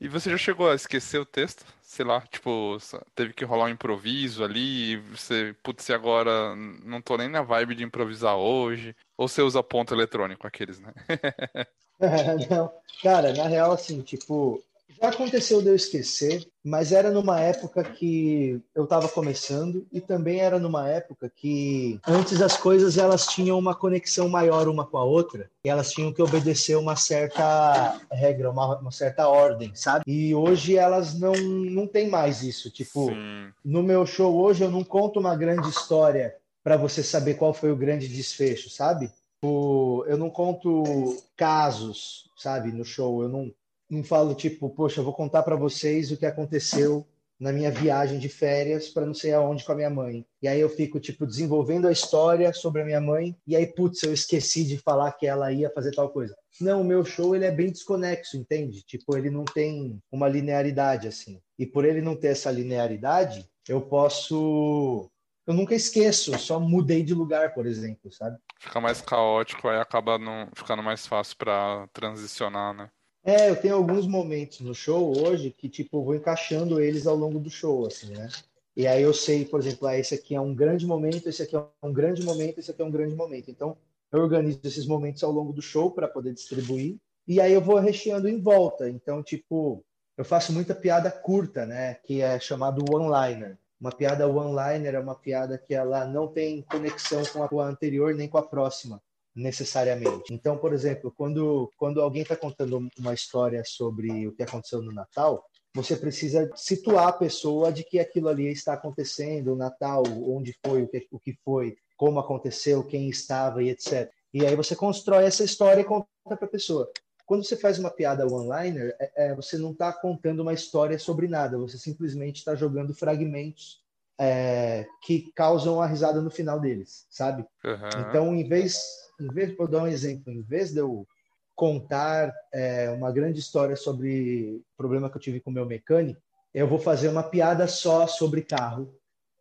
Speaker 1: E você já chegou a esquecer o texto? Sei lá, tipo, teve que rolar um improviso ali, você, putz, e agora não tô nem na vibe de improvisar hoje. Ou você usa ponto eletrônico, aqueles, né?
Speaker 2: não, cara, na real, assim, tipo, já aconteceu de eu esquecer, mas era numa época que eu estava começando e também era numa época que antes as coisas elas tinham uma conexão maior uma com a outra e elas tinham que obedecer uma certa regra, uma, uma certa ordem, sabe? E hoje elas não não tem mais isso. Tipo, Sim. no meu show hoje eu não conto uma grande história para você saber qual foi o grande desfecho, sabe? Eu não conto casos, sabe, no show. Eu não, não falo tipo, poxa, eu vou contar para vocês o que aconteceu na minha viagem de férias para não sei aonde com a minha mãe. E aí eu fico tipo desenvolvendo a história sobre a minha mãe e aí putz, eu esqueci de falar que ela ia fazer tal coisa. Não, o meu show ele é bem desconexo, entende? Tipo, ele não tem uma linearidade assim. E por ele não ter essa linearidade, eu posso eu nunca esqueço, só mudei de lugar, por exemplo, sabe?
Speaker 1: Fica mais caótico, aí acaba não, ficando mais fácil para transicionar, né?
Speaker 2: É, eu tenho alguns momentos no show hoje que, tipo, vou encaixando eles ao longo do show, assim, né? E aí eu sei, por exemplo, ah, esse aqui é um grande momento, esse aqui é um grande momento, esse aqui é um grande momento. Então, eu organizo esses momentos ao longo do show para poder distribuir. E aí eu vou recheando em volta. Então, tipo, eu faço muita piada curta, né? Que é chamado one-liner. Uma piada one-liner é uma piada que ela não tem conexão com a anterior nem com a próxima necessariamente. Então, por exemplo, quando, quando alguém está contando uma história sobre o que aconteceu no Natal, você precisa situar a pessoa de que aquilo ali está acontecendo, o Natal, onde foi, o que, o que foi, como aconteceu, quem estava e etc. E aí você constrói essa história e conta para a pessoa. Quando você faz uma piada one-liner, é, é, você não está contando uma história sobre nada, você simplesmente está jogando fragmentos é, que causam a risada no final deles, sabe? Uhum. Então, em vez em vez, vou dar um exemplo, em vez de eu contar é, uma grande história sobre problema que eu tive com meu mecânico, eu vou fazer uma piada só sobre carro,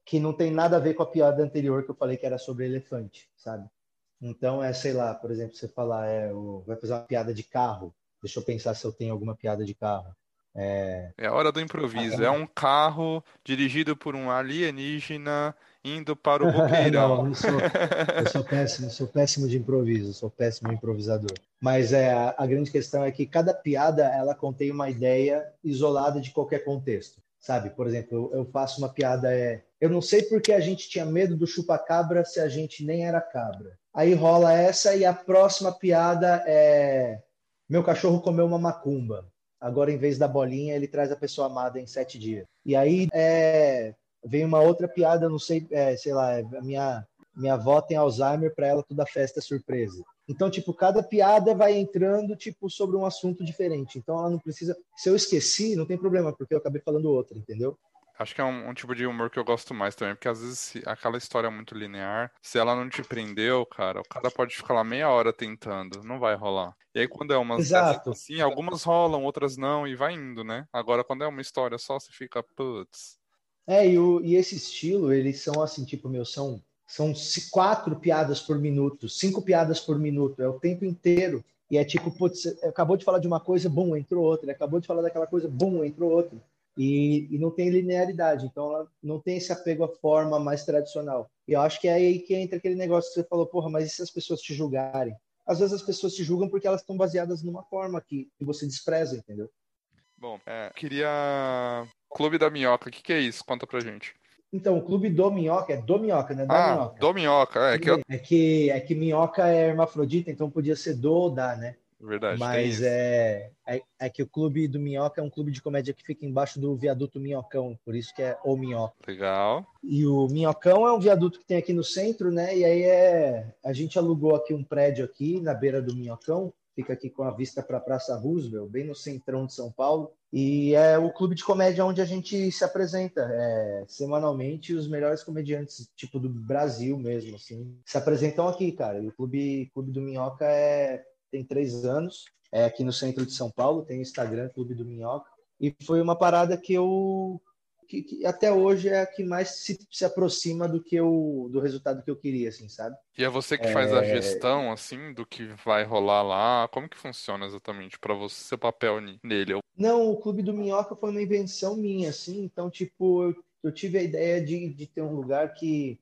Speaker 2: que não tem nada a ver com a piada anterior que eu falei que era sobre elefante, sabe? Então, é, sei lá, por exemplo, você falar, é, vai fazer uma piada de carro, deixa eu pensar se eu tenho alguma piada de carro.
Speaker 1: É, é a hora do improviso. É um carro dirigido por um alienígena indo para o Boqueirão.
Speaker 2: não, eu sou, eu sou péssimo, sou péssimo de improviso, sou péssimo improvisador. Mas é, a, a grande questão é que cada piada ela contém uma ideia isolada de qualquer contexto. Sabe, por exemplo, eu, eu faço uma piada é, eu não sei porque a gente tinha medo do chupa-cabra se a gente nem era cabra. Aí rola essa e a próxima piada é meu cachorro comeu uma macumba. Agora, em vez da bolinha, ele traz a pessoa amada em sete dias. E aí é, vem uma outra piada, não sei, é, sei lá, é a minha minha avó tem Alzheimer, para ela toda festa é surpresa. Então, tipo, cada piada vai entrando, tipo, sobre um assunto diferente. Então, ela não precisa. Se eu esqueci, não tem problema, porque eu acabei falando outra, entendeu?
Speaker 1: Acho que é um, um, tipo de humor que eu gosto mais também, porque às vezes se, aquela história é muito linear, se ela não te prendeu, cara, o cara pode ficar lá meia hora tentando, não vai rolar. E aí quando é umas
Speaker 2: Exato.
Speaker 1: assim, algumas rolam, outras não, e vai indo, né? Agora quando é uma história só, você fica, putz.
Speaker 2: É, e, o, e esse estilo, eles são assim, tipo, meu, são, são quatro piadas por minuto, cinco piadas por minuto, é o tempo inteiro. E é tipo, putz, acabou de falar de uma coisa, bum, entrou outra. Acabou de falar daquela coisa, bum, entrou outra e, e, não tem linearidade, então ela não tem esse apego à forma mais tradicional. E eu acho que é aí que entra aquele negócio que você falou, porra, mas e se as pessoas te julgarem? Às vezes as pessoas te julgam porque elas estão baseadas numa forma que, que você despreza, entendeu?
Speaker 1: Bom, é, queria. Clube da Minhoca, o que, que é isso? Conta pra gente.
Speaker 2: Então, o Clube do Minhoca é do Minhoca, né?
Speaker 1: Da
Speaker 2: ah, Minhoca.
Speaker 1: do Minhoca, é que, eu...
Speaker 2: é que é que Minhoca é hermafrodita, então podia ser do ou da, né?
Speaker 1: Verdade.
Speaker 2: Mas é, é, é, que o clube do Minhoca é um clube de comédia que fica embaixo do viaduto Minhocão, por isso que é o Minhoca.
Speaker 1: Legal.
Speaker 2: E o Minhocão é um viaduto que tem aqui no centro, né? E aí é. A gente alugou aqui um prédio aqui na beira do Minhocão, fica aqui com a vista para a Praça Roosevelt, bem no centrão de São Paulo. E é o clube de comédia onde a gente se apresenta é, semanalmente. Os melhores comediantes, tipo do Brasil mesmo, assim, se apresentam aqui, cara. E o clube, clube do Minhoca é tem três anos, é aqui no centro de São Paulo, tem o Instagram Clube do Minhoca, e foi uma parada que eu que, que, até hoje é a que mais se, se aproxima do que eu do resultado que eu queria, assim, sabe?
Speaker 1: E é você que é... faz a gestão, assim, do que vai rolar lá? Como que funciona exatamente para você, seu papel nele?
Speaker 2: Não, o Clube do Minhoca foi uma invenção minha, assim, então, tipo, eu, eu tive a ideia de, de ter um lugar que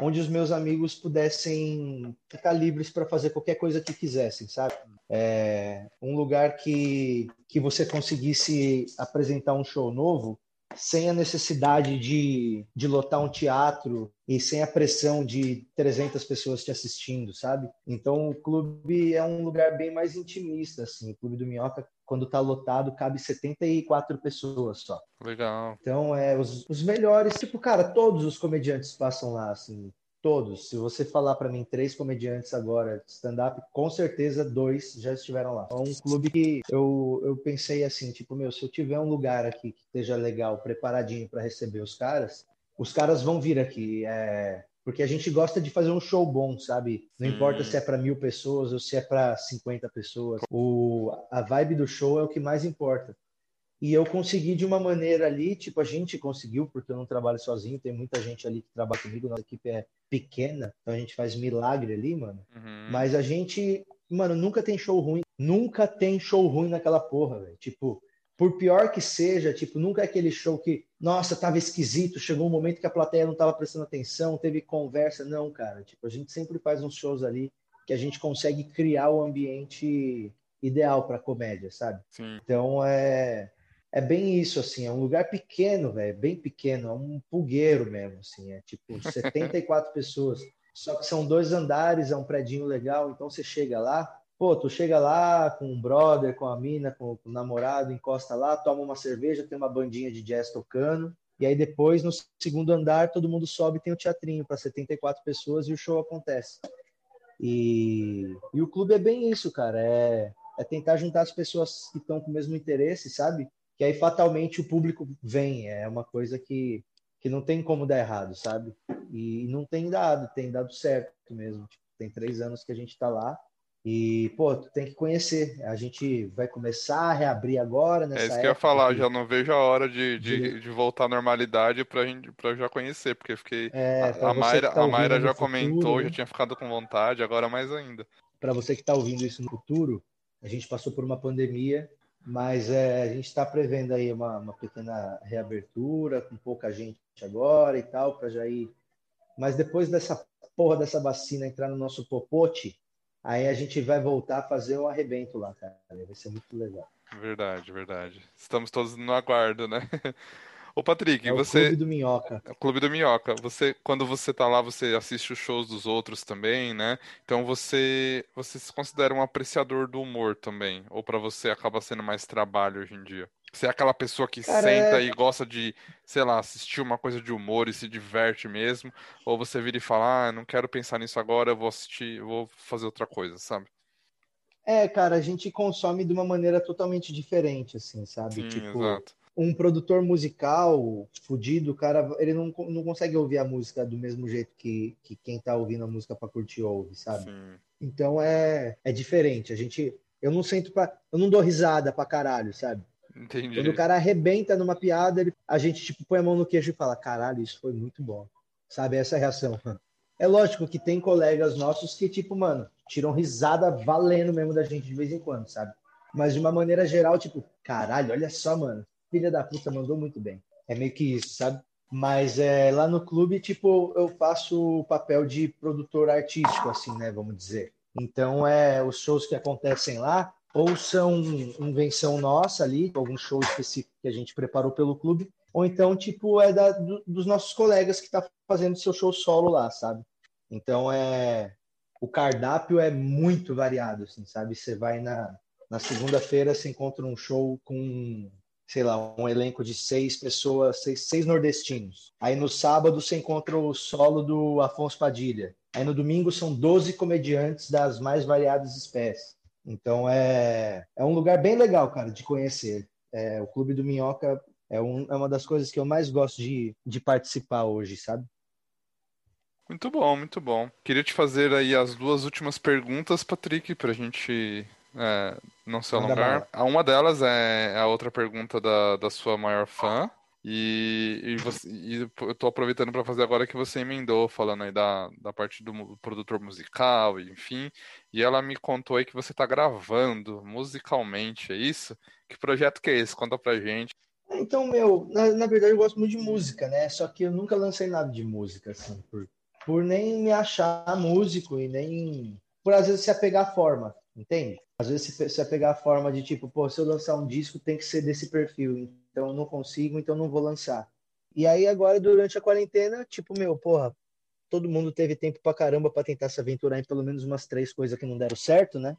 Speaker 2: onde os meus amigos pudessem ficar livres para fazer qualquer coisa que quisessem, sabe? É, um lugar que, que você conseguisse apresentar um show novo sem a necessidade de, de lotar um teatro e sem a pressão de 300 pessoas te assistindo, sabe? Então o clube é um lugar bem mais intimista, assim. O Clube do Minhoca, quando tá lotado, cabe 74 pessoas só.
Speaker 1: Legal.
Speaker 2: Então é os, os melhores, tipo, cara, todos os comediantes passam lá, assim. Todos. Se você falar para mim três comediantes agora de stand-up, com certeza dois já estiveram lá. É um clube que eu, eu pensei assim, tipo, meu, se eu tiver um lugar aqui que esteja legal, preparadinho para receber os caras, os caras vão vir aqui. É... Porque a gente gosta de fazer um show bom, sabe? Não importa se é para mil pessoas ou se é para 50 pessoas. O... A vibe do show é o que mais importa. E eu consegui de uma maneira ali, tipo, a gente conseguiu, porque eu não trabalho sozinho, tem muita gente ali que trabalha comigo, nossa equipe é pequena, então a gente faz milagre ali, mano. Uhum. Mas a gente, mano, nunca tem show ruim, nunca tem show ruim naquela porra, velho. Tipo, por pior que seja, tipo, nunca é aquele show que, nossa, tava esquisito, chegou um momento que a plateia não tava prestando atenção, teve conversa, não, cara. Tipo, a gente sempre faz uns shows ali que a gente consegue criar o ambiente ideal para comédia, sabe?
Speaker 1: Sim.
Speaker 2: Então é é bem isso, assim, é um lugar pequeno, velho, bem pequeno, é um pulgueiro mesmo, assim, é tipo 74 pessoas. Só que são dois andares, é um predinho legal, então você chega lá, pô, tu chega lá com um brother, com a mina, com, o namorado, encosta lá, toma uma cerveja, tem uma bandinha de jazz tocando, e aí depois no segundo andar todo mundo sobe, tem o um teatrinho para 74 pessoas e o show acontece. E, e o clube é bem isso, cara, é, é tentar juntar as pessoas que estão com o mesmo interesse, sabe? que aí fatalmente o público vem. É uma coisa que, que não tem como dar errado, sabe? E não tem dado, tem dado certo mesmo. Tipo, tem três anos que a gente está lá. E, pô, tu tem que conhecer. A gente vai começar a reabrir agora nessa
Speaker 1: É isso que eu ia falar, já não vejo a hora de, de, de voltar à normalidade pra, gente, pra já conhecer, porque fiquei.
Speaker 2: É,
Speaker 1: a, a Mayra,
Speaker 2: tá
Speaker 1: a Mayra já comentou,
Speaker 2: né?
Speaker 1: já tinha ficado com vontade, agora mais ainda.
Speaker 2: Para você que está ouvindo isso no futuro, a gente passou por uma pandemia mas é, a gente está prevendo aí uma, uma, pequena reabertura, com pouca gente agora e tal, para já ir. Mas depois dessa porra dessa vacina entrar no nosso popote, aí a gente vai voltar a fazer o arrebento lá, cara. Vai ser muito legal.
Speaker 1: Verdade, verdade. Estamos todos no aguardo, né? Ô, Patrick,
Speaker 2: é
Speaker 1: você.
Speaker 2: O Clube do Minhoca.
Speaker 1: É o Clube do Minhoca. Você, quando você tá lá, você assiste os shows dos outros também, né? Então você, você se considera um apreciador do humor também? Ou para você acaba sendo mais trabalho hoje em dia? Você é aquela pessoa que
Speaker 2: Cara,
Speaker 1: senta
Speaker 2: é...
Speaker 1: e gosta de, sei lá, assistir uma coisa de humor e se diverte mesmo, ou você vira e fala, ah, não quero pensar nisso agora, eu vou assistir, eu vou fazer outra coisa, sabe?
Speaker 2: é, cara, a gente consome de uma maneira totalmente diferente, assim, sabe?
Speaker 1: Sim,
Speaker 2: Tipo,
Speaker 1: exato.
Speaker 2: um produtor musical fudido, o cara, ele não, não consegue ouvir a música do mesmo jeito que, que quem tá ouvindo a música pra curtir ouve, sabe?
Speaker 1: Sim,
Speaker 2: Então é, é diferente. A gente, eu não sento pra, eu não dou risada pra caralho, sabe? Quando o
Speaker 1: entendi.
Speaker 2: cara arrebenta numa piada, ele- a gente tipo põe a mão no queixo e fala: "Caralho, isso foi muito bom". Sabe essa é a reação. É lógico que tem colegas nossos que tipo, mano, tiram risada valendo mesmo da gente de vez em quando, sabe? Mas de uma maneira geral, tipo, caralho, olha só, mano, filha da puta mandou muito bem. É meio que isso, sabe? Mas é, lá no clube, tipo, eu faço o papel de produtor artístico, assim, né? Vamos dizer. Então, é os shows que acontecem lá, ou são invenção nossa ali, algum show específico que a gente preparou pelo clube, ou então, tipo, é da, do- dos nossos colegas que tá fazendo seu show solo lá, sabe? Então, é o cardápio é muito variado, assim, sabe? Você vai na, na segunda-feira, você encontra um show com, sei lá, um elenco de seis pessoas, seis, seis nordestinos. Aí no sábado você encontra o solo do Afonso Padilha. Aí no domingo são 12 comediantes das mais variadas espécies. Então é, é um lugar bem legal, cara, de conhecer. É, o Clube do Minhoca é, um, é uma das coisas que eu mais gosto de, de participar hoje, sabe?
Speaker 1: Muito bom, muito bom. Queria te fazer aí as duas últimas perguntas, Patrick, pra gente é, não se alongar. A Uma delas é a outra pergunta da, da sua maior fã. E, e, você, e eu tô aproveitando para fazer agora que você emendou, falando aí da, da parte do produtor musical, enfim. E ela me contou aí que você tá gravando musicalmente, é isso? Que projeto que é esse? Conta pra gente.
Speaker 2: Então, meu, na, na verdade eu gosto muito de música, né? Só que eu nunca lancei nada de música, assim, por, por nem me achar músico e nem por às vezes se apegar à forma, entende? Às vezes se, se apegar à forma de tipo, pô, se eu lançar um disco tem que ser desse perfil, então eu não consigo, então não vou lançar. E aí agora, durante a quarentena, tipo, meu, porra, todo mundo teve tempo pra caramba pra tentar se aventurar em pelo menos umas três coisas que não deram certo, né?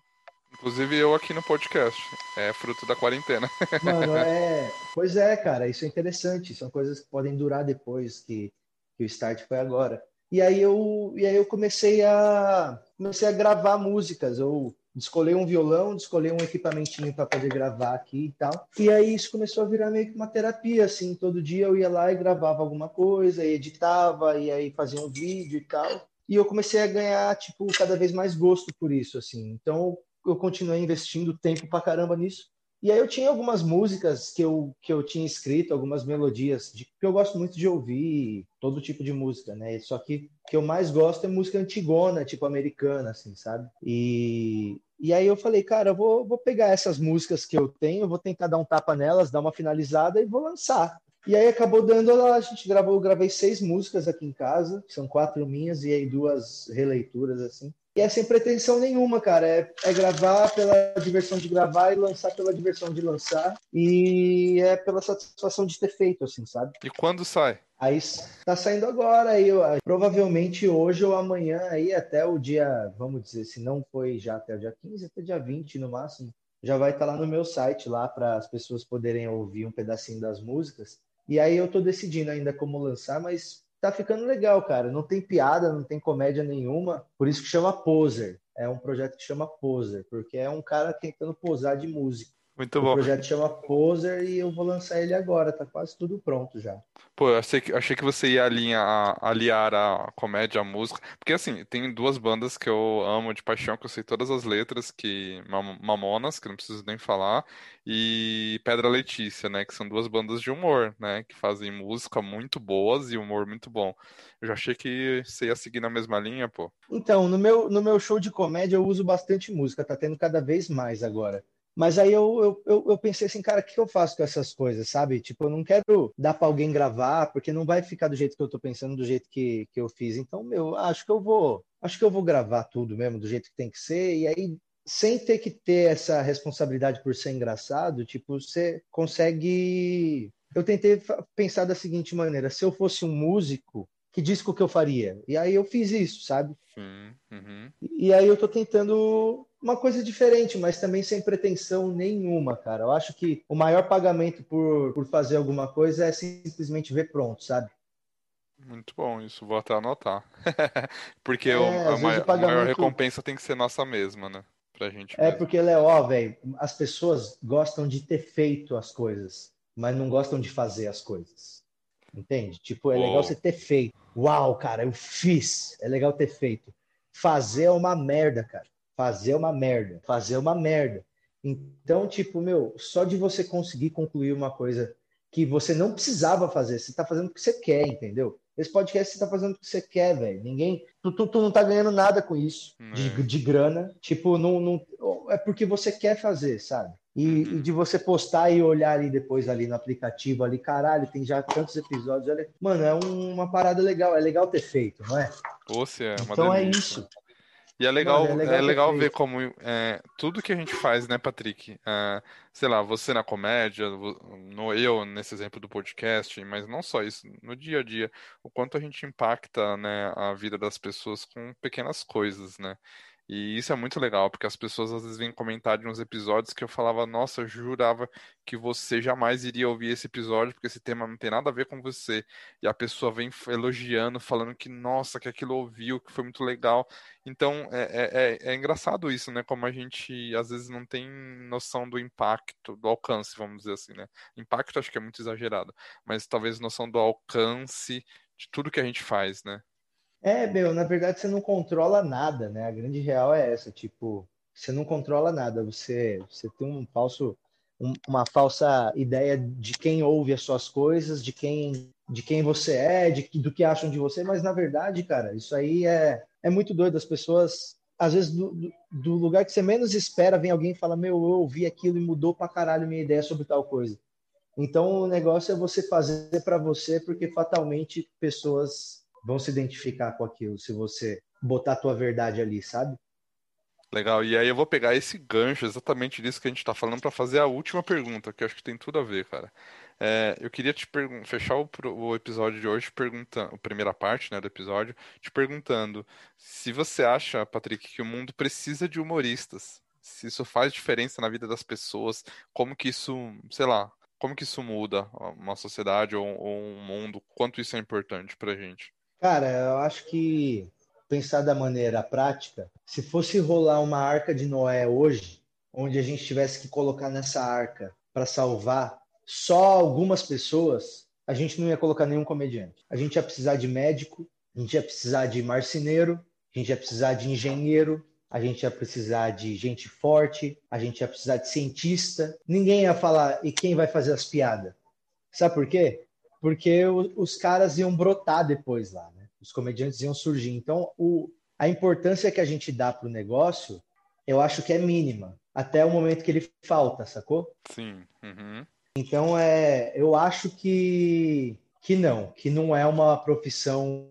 Speaker 1: Inclusive eu aqui no podcast. É fruto da quarentena.
Speaker 2: Mano, é. Pois é, cara, isso é interessante. São coisas que podem durar depois que, que o start foi agora. E aí eu, e aí eu comecei a comecei a gravar músicas. Eu descolei um violão, descolei um equipamentinho para poder gravar aqui e tal. E aí isso começou a virar meio que uma terapia, assim. Todo dia eu ia lá e gravava alguma coisa, e editava, e aí fazia um vídeo e tal. E eu comecei a ganhar, tipo, cada vez mais gosto por isso, assim. Então eu continuei investindo tempo pra caramba nisso. E aí eu tinha algumas músicas que eu, que eu tinha escrito, algumas melodias, de, que eu gosto muito de ouvir todo tipo de música, né? Só que que eu mais gosto é música antigona, tipo americana, assim, sabe? E, e aí eu falei, cara, eu vou, vou pegar essas músicas que eu tenho, vou tentar dar um tapa nelas, dar uma finalizada e vou lançar. E aí acabou dando, a gente gravou, eu gravei seis músicas aqui em casa, são quatro minhas e aí duas releituras, assim. E é sem pretensão nenhuma, cara. É, é gravar pela diversão de gravar e lançar pela diversão de lançar. E é pela satisfação de ter feito, assim, sabe?
Speaker 1: E quando sai?
Speaker 2: Aí tá saindo agora, aí provavelmente hoje ou amanhã, aí até o dia, vamos dizer, se não foi já até o dia 15, até dia 20 no máximo, já vai estar lá no meu site lá para as pessoas poderem ouvir um pedacinho das músicas. E aí eu tô decidindo ainda como lançar, mas tá ficando legal, cara. Não tem piada, não tem comédia nenhuma, por isso que chama Poser. É um projeto que chama Poser, porque é um cara tentando posar de música.
Speaker 1: Muito
Speaker 2: O
Speaker 1: bom.
Speaker 2: projeto chama Poser e eu vou lançar ele agora, tá quase tudo pronto já.
Speaker 1: Pô, eu achei que, achei que você ia alinhar, aliar a comédia à música. Porque, assim, tem duas bandas que eu amo de paixão, que eu sei todas as letras, que Mam- Mamonas, que não preciso nem falar, e Pedra Letícia, né? Que são duas bandas de humor, né? Que fazem música muito boas e humor muito bom. Eu já achei que você ia seguir na mesma linha, pô.
Speaker 2: Então, no meu, no meu show de comédia eu uso bastante música, tá tendo cada vez mais agora. Mas aí eu, eu, eu, pensei assim, cara, o que eu faço com essas coisas, sabe? Tipo, eu não quero dar pra alguém gravar, porque não vai ficar do jeito que eu tô pensando, do jeito que, que eu fiz. Então, meu, acho que eu vou, acho que eu vou gravar tudo mesmo, do jeito que tem que ser, e aí, sem ter que ter essa responsabilidade por ser engraçado, tipo, você consegue. Eu tentei pensar da seguinte maneira: se eu fosse um músico, que disco que eu faria? E aí eu fiz isso, sabe?
Speaker 1: Sim. uhum.
Speaker 2: E aí eu tô tentando uma coisa diferente, mas também sem pretensão nenhuma, cara. Eu acho que o maior pagamento por, por fazer alguma coisa é simplesmente ver pronto, sabe?
Speaker 1: Muito bom, isso vou até anotar. Porque é, o, a, maior, pagamento... maior, recompensa tem que ser nossa mesma, né? Pra gente
Speaker 2: é mesmo. porque, Léo, ó, velho, as pessoas gostam de ter feito as coisas, mas não gostam de fazer as coisas. Entende? Tipo, é Uou. legal você ter feito. Uau, cara, eu fiz. É legal ter feito. Fazer é uma merda, cara. Fazer é uma merda. Fazer é uma merda. Então, tipo, meu, só de você conseguir concluir uma coisa que você não precisava fazer, você tá fazendo o que você quer, entendeu? Esse podcast você tá fazendo o que você quer, velho. Ninguém. Tu, tu, tu, não tá ganhando nada com isso. De, é. de grana. Tipo, não, não, é porque você quer fazer, sabe? E, uhum. e, de você postar e olhar ali depois ali no aplicativo ali, caralho, tem já tantos episódios. Olha, mano, é um, uma parada legal, é legal ter feito, não é?
Speaker 1: Se é, uma
Speaker 2: então é delícia. é isso.
Speaker 1: E é legal, Mano, é legal, é legal ver como é, tudo que a gente faz, né, Patrick? É, sei lá, você na comédia, no eu nesse exemplo do podcast, mas não só isso, no dia a dia, o quanto a gente impacta, né, a vida das pessoas com pequenas coisas, né? E isso é muito legal, porque as pessoas às vezes vêm comentar de uns episódios que eu falava, nossa, eu jurava que você jamais iria ouvir esse episódio, porque esse tema não tem nada a ver com você. E a pessoa vem elogiando, falando que, nossa, que aquilo ouviu, que foi muito legal. Então, é, é, é, é engraçado isso, né? Como a gente às vezes não tem noção do impacto, do alcance, vamos dizer assim, né? Impacto acho que é muito exagerado, mas talvez noção do alcance de tudo que a gente faz, né?
Speaker 2: É, meu, na verdade você não controla nada, né? A grande real é essa, tipo, você não controla nada, você, você tem um falso, um, uma falsa ideia de quem ouve as suas coisas, de quem, de quem você é, de, do que acham de você, mas na verdade, cara, isso aí é, é muito doido. As pessoas, às vezes, do, do lugar que você menos espera, vem alguém e fala: Meu, eu ouvi aquilo e mudou pra caralho minha ideia sobre tal coisa. Então, o negócio é você fazer para você, porque fatalmente pessoas vão se identificar com aquilo se você botar a tua verdade ali, sabe?
Speaker 1: Legal, e aí eu vou pegar esse gancho exatamente disso que a gente está falando para fazer a última pergunta, que eu acho que tem tudo a ver, cara. É, eu queria te fechar o, o, episódio de hoje perguntando, a primeira parte né, do episódio, te perguntando se você acha, Patrick, que o mundo precisa de humoristas, se isso faz diferença na vida das pessoas, como que isso, sei lá, como que isso muda uma sociedade ou, ou um mundo, quanto isso é importante pra gente.
Speaker 2: Cara, eu acho que pensar da maneira prática, se fosse rolar uma arca de Noé hoje, onde a gente tivesse que colocar nessa arca para salvar só algumas pessoas, a gente não ia colocar nenhum comediante. A gente ia precisar de médico, a gente ia precisar de marceneiro, a gente ia precisar de engenheiro, a gente ia precisar de gente forte, a gente ia precisar de cientista. Ninguém ia falar, e quem vai fazer as piadas? Sabe por quê? Porque os caras iam brotar depois lá, né? Os comediantes iam surgir. Então, o, a importância que a gente dá para o negócio, eu acho que é mínima, até o momento que ele falta, sacou?
Speaker 1: Sim. Uhum.
Speaker 2: Então, é, eu acho que, que não, que não é uma profissão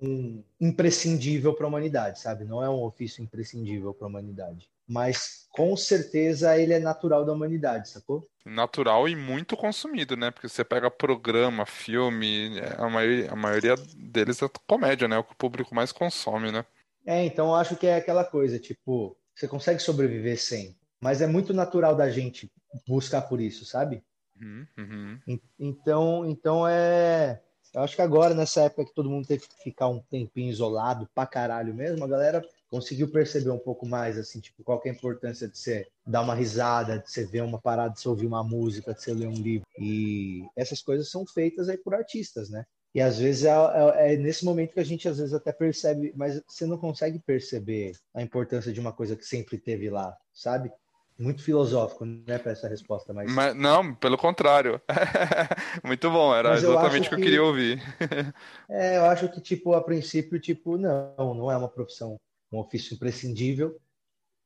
Speaker 2: imprescindível para a humanidade, sabe? Não é um ofício imprescindível para a humanidade mas com certeza ele é natural da humanidade, sacou?
Speaker 1: Natural e muito consumido, né? Porque você pega programa, filme, é, a maioria, a maioria deles é comédia, né? É o que o público mais consome, né?
Speaker 2: É, então eu acho que é aquela coisa, tipo, você consegue sobreviver sem, mas é muito natural da gente buscar por isso, sabe?
Speaker 1: Uhum, uhum.
Speaker 2: Então, então é. Eu acho que agora, nessa época que todo mundo teve que ficar um tempinho isolado pra caralho mesmo, a galera conseguiu perceber um pouco mais, assim, tipo, qual é a importância de você dar uma risada, de você ver uma parada, de você ouvir uma música, de você ler um livro. E essas coisas são feitas aí por artistas, né? E às vezes é, é, é, nesse momento que a gente às vezes até percebe, mas você não consegue perceber a importância de uma coisa que sempre teve lá, sabe? Muito filosófico, né, para essa resposta, mas...
Speaker 1: mas... Não, pelo contrário. Muito bom, era mas exatamente o que eu queria ouvir.
Speaker 2: é, eu acho que, tipo, a princípio, tipo, não, não é uma profissão um ofício imprescindível,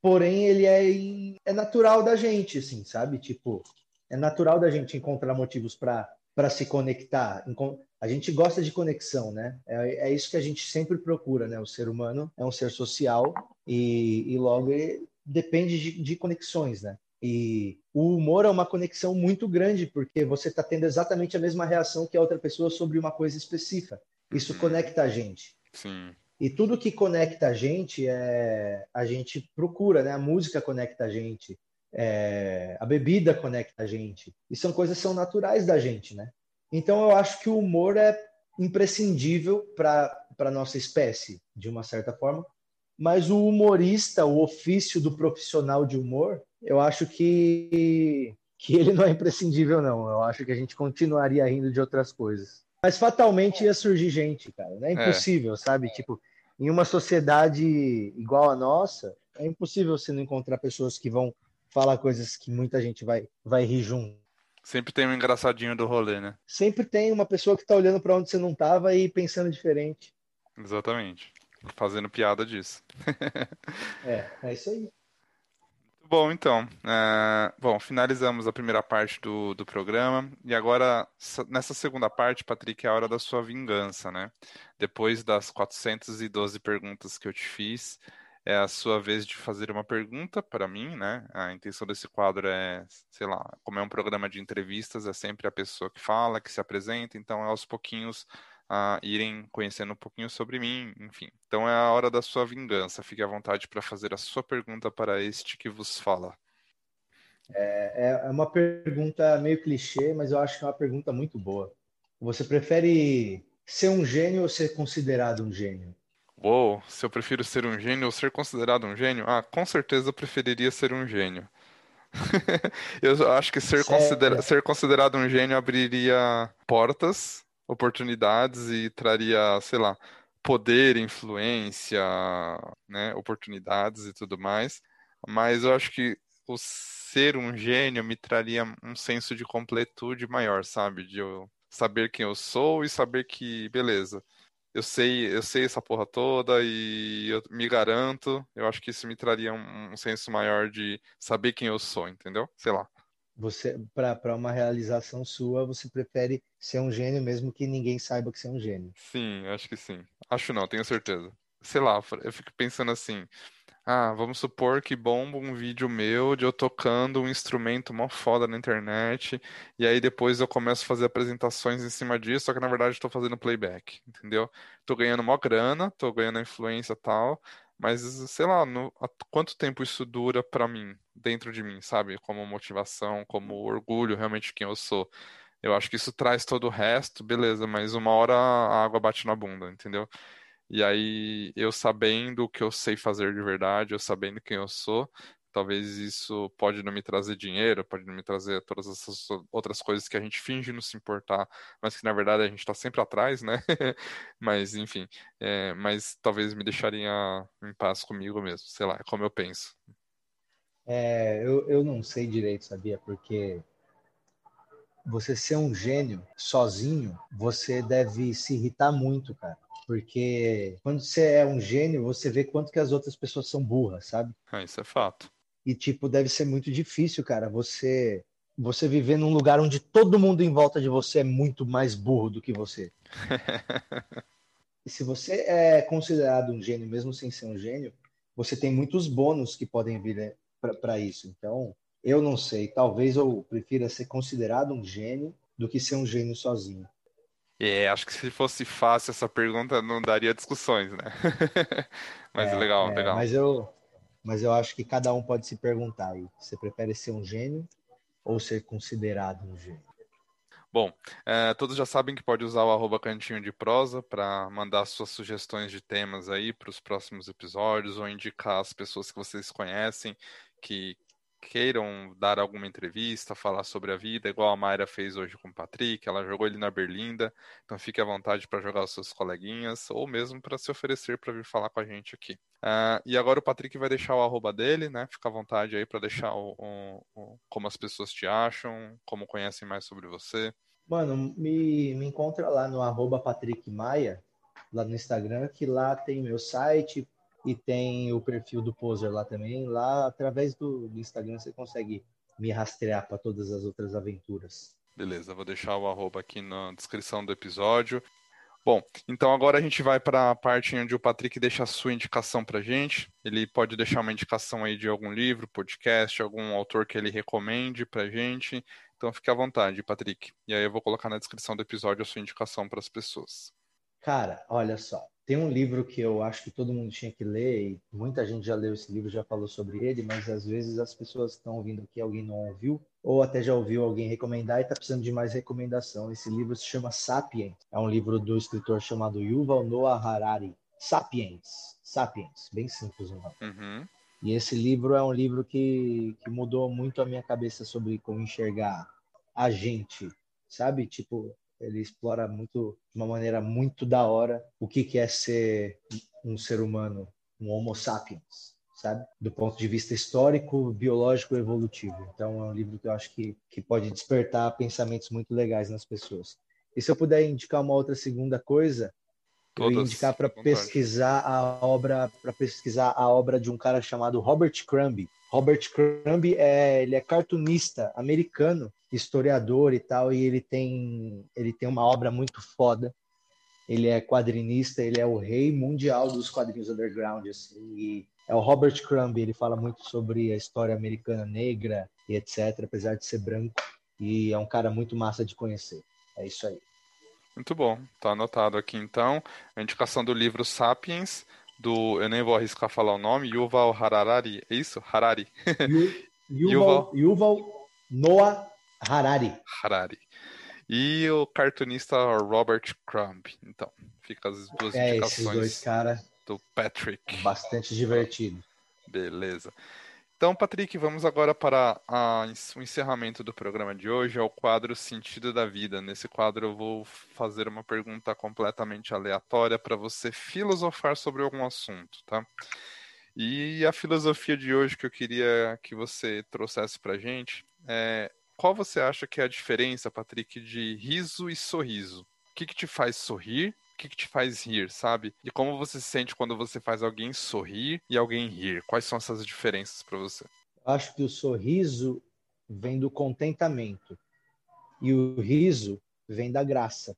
Speaker 2: porém ele é, é natural da gente, assim, sabe? Tipo, é natural da gente encontrar motivos para se conectar. A gente gosta de conexão, né? É, é, isso que a gente sempre procura, né? O ser humano é um ser social e, e logo depende de, de conexões, né? E o humor é uma conexão muito grande, porque você está tendo exatamente a mesma reação que a outra pessoa sobre uma coisa específica. Isso conecta a gente.
Speaker 1: Sim.
Speaker 2: E tudo que conecta a gente é a gente procura, né? A música conecta a gente, é, a bebida conecta a gente. E são coisas que são naturais da gente, né? Então eu acho que o humor é imprescindível para a nossa espécie, de uma certa forma. Mas o humorista, o ofício do profissional de humor, eu acho que, que ele não é imprescindível, não. Eu acho que a gente continuaria rindo de outras coisas. Mas fatalmente ia surgir gente, cara. Não é, é. impossível, é. sabe? Tipo, em uma sociedade igual a nossa, é impossível você não encontrar pessoas que vão falar coisas que muita gente vai, vai rir junto.
Speaker 1: Sempre tem um engraçadinho do rolê, né?
Speaker 2: Sempre tem uma pessoa que tá olhando para onde você não tava e pensando diferente.
Speaker 1: Exatamente. Fazendo piada disso.
Speaker 2: é, é isso aí.
Speaker 1: Bom, então, é, bom, finalizamos a primeira parte do, do programa e agora, nessa segunda parte, Patrick, é a hora da sua vingança, né? Depois das 412 perguntas que eu te fiz, é a sua vez de fazer uma pergunta para mim, né? A intenção desse quadro é, sei lá, como é um programa de entrevistas, é sempre a pessoa que fala, que se apresenta, então aos pouquinhos a irem conhecendo um pouquinho sobre mim, enfim. Então é a hora da sua vingança. Fique à vontade para fazer a sua pergunta para este que vos fala.
Speaker 2: É, é uma pergunta meio clichê, mas eu acho que é uma pergunta muito boa. Você prefere ser um gênio ou ser considerado um gênio?
Speaker 1: Uou, se eu prefiro ser um gênio ou ser considerado um gênio? Ah, com certeza eu preferiria ser um gênio. eu acho que ser, considera ser considerado um gênio abriria portas oportunidades e traria, sei lá, poder, influência, né, oportunidades e tudo mais. Mas eu acho que o ser um gênio me traria um senso de completude maior, sabe? De eu saber quem eu sou e saber que, beleza, eu sei, eu sei essa porra toda e eu me garanto. Eu acho que isso me traria um, um senso maior de saber quem eu sou, entendeu? Sei lá.
Speaker 2: Você, para uma realização sua, você prefere ser um gênio mesmo que ninguém saiba que você é um gênio.
Speaker 1: Sim, acho que sim. Acho não, tenho certeza. Sei lá, eu fico pensando assim. Ah, vamos supor que bomba um vídeo meu de eu tocando um instrumento mó foda na internet, e aí depois eu começo a fazer apresentações em cima disso, só que na verdade estou fazendo playback, entendeu? Tô ganhando mó grana, tô ganhando influência tal, mas, sei lá, no, quanto tempo isso dura para mim, dentro de mim, sabe? Como motivação, como orgulho realmente de quem eu sou. Eu acho que isso traz todo o resto, beleza, mas uma hora a água bate na bunda, entendeu? E aí, eu sabendo o que eu sei fazer de verdade, eu sabendo quem eu sou, Talvez isso pode não me trazer dinheiro, pode não me trazer todas essas outras coisas que a gente finge não se importar, mas que na verdade a gente está sempre atrás, né? mas enfim, é, mas talvez me deixaria em paz comigo mesmo, sei lá, é como eu penso.
Speaker 2: É, eu, eu não sei direito, sabia? Porque você ser um gênio sozinho, você deve se irritar muito, cara. Porque quando você é um gênio, você vê quanto que as outras pessoas são burras, sabe?
Speaker 1: Ah, isso é fato.
Speaker 2: E, tipo, deve ser muito difícil, cara, você você viver num lugar onde todo mundo em volta de você é muito mais burro do que você. e se você é considerado um gênio, mesmo sem ser um gênio, você tem muitos bônus que podem vir né, para isso. Então, eu não sei. Talvez eu prefira ser considerado um gênio do que ser um gênio sozinho.
Speaker 1: É, acho que se fosse fácil essa pergunta não daria discussões, né? mas é, legal, é, legal.
Speaker 2: Mas eu, mas eu acho que cada um pode se perguntar aí: você prefere ser um gênio ou ser considerado um gênio?
Speaker 1: Bom, é, todos já sabem que pode usar o arroba cantinho de prosa para mandar suas sugestões de temas aí para os próximos episódios ou indicar as pessoas que vocês conhecem que queiram dar alguma entrevista, falar sobre a vida, igual a Mayra fez hoje com o Patrick, ela jogou ele na Berlinda, então fique à vontade para jogar os seus coleguinhas, ou mesmo para se oferecer para vir falar com a gente aqui. Uh, e agora o Patrick vai deixar o arroba dele, né? Fica à vontade aí para deixar o, o, o, como as pessoas te acham, como conhecem mais sobre você.
Speaker 2: Mano, me, me encontra lá no arroba Patrick Maia, lá no Instagram, que lá tem meu site, e tem o perfil do Poser lá também. Lá, através do, do Instagram, você consegue me rastrear para todas as outras aventuras.
Speaker 1: Beleza, vou deixar o arroba aqui na descrição do episódio. Bom, então agora a gente vai para a parte onde o Patrick deixa a sua indicação para gente. Ele pode deixar uma indicação aí de algum livro, podcast, algum autor que ele recomende para gente. Então fique à vontade, Patrick. E aí eu vou colocar na descrição do episódio a sua indicação para as pessoas.
Speaker 2: Cara, olha só. Tem um livro que eu acho que todo mundo tinha que ler, e muita gente já leu esse livro, já falou sobre ele, mas às vezes as pessoas estão ouvindo aqui, alguém não ouviu, ou até já ouviu alguém recomendar e está precisando de mais recomendação. Esse livro se chama Sapiens, é um livro do escritor chamado Yuval Noah Harari. Sapiens, Sapiens, bem simples o nome. Uhum. E esse livro é um livro que, que mudou muito a minha cabeça sobre como enxergar a gente, sabe? Tipo, ele explora muito, de uma maneira muito da hora, o que, que é ser um ser humano, um Homo sapiens, sabe? Do ponto de vista histórico, biológico, evolutivo. Então, é um livro que eu acho que, que pode despertar pensamentos muito legais nas pessoas. E se eu puder indicar uma outra segunda coisa, Todas, eu indicar para pesquisar a obra, para pesquisar a obra de um cara chamado Robert Crumb. Robert Crumb é, ele é cartunista americano historiador e tal, e ele tem, ele tem uma obra muito foda. Ele é quadrinista, ele é o rei mundial dos quadrinhos underground, assim, e é o Robert Crumb, ele fala muito sobre a história americana negra e etc, apesar de ser branco, e é um cara muito massa de conhecer. É isso aí.
Speaker 1: Muito bom, tá anotado aqui então. A indicação do livro Sapiens, do, eu nem vou arriscar falar o nome, Yuval Harari, é isso? Harari.
Speaker 2: Yuval, Yuval Noah Harari.
Speaker 1: Harari. E o cartunista Robert Crumb. Então, fica as duas é, indicações esses dois cara do Patrick.
Speaker 2: Bastante divertido.
Speaker 1: Beleza. Então, Patrick, vamos agora para a, o encerramento do programa de hoje, é o quadro Sentido da Vida. Nesse quadro eu vou fazer uma pergunta completamente aleatória para você filosofar sobre algum assunto, tá? E a filosofia de hoje que eu queria que você trouxesse para gente é qual você acha que é a diferença, Patrick, de riso e sorriso? O que, que te faz sorrir? O que, que te faz rir, sabe? E como você se sente quando você faz alguém sorrir e alguém rir? Quais são essas diferenças para você?
Speaker 2: Acho que o sorriso vem do contentamento e o riso vem da graça.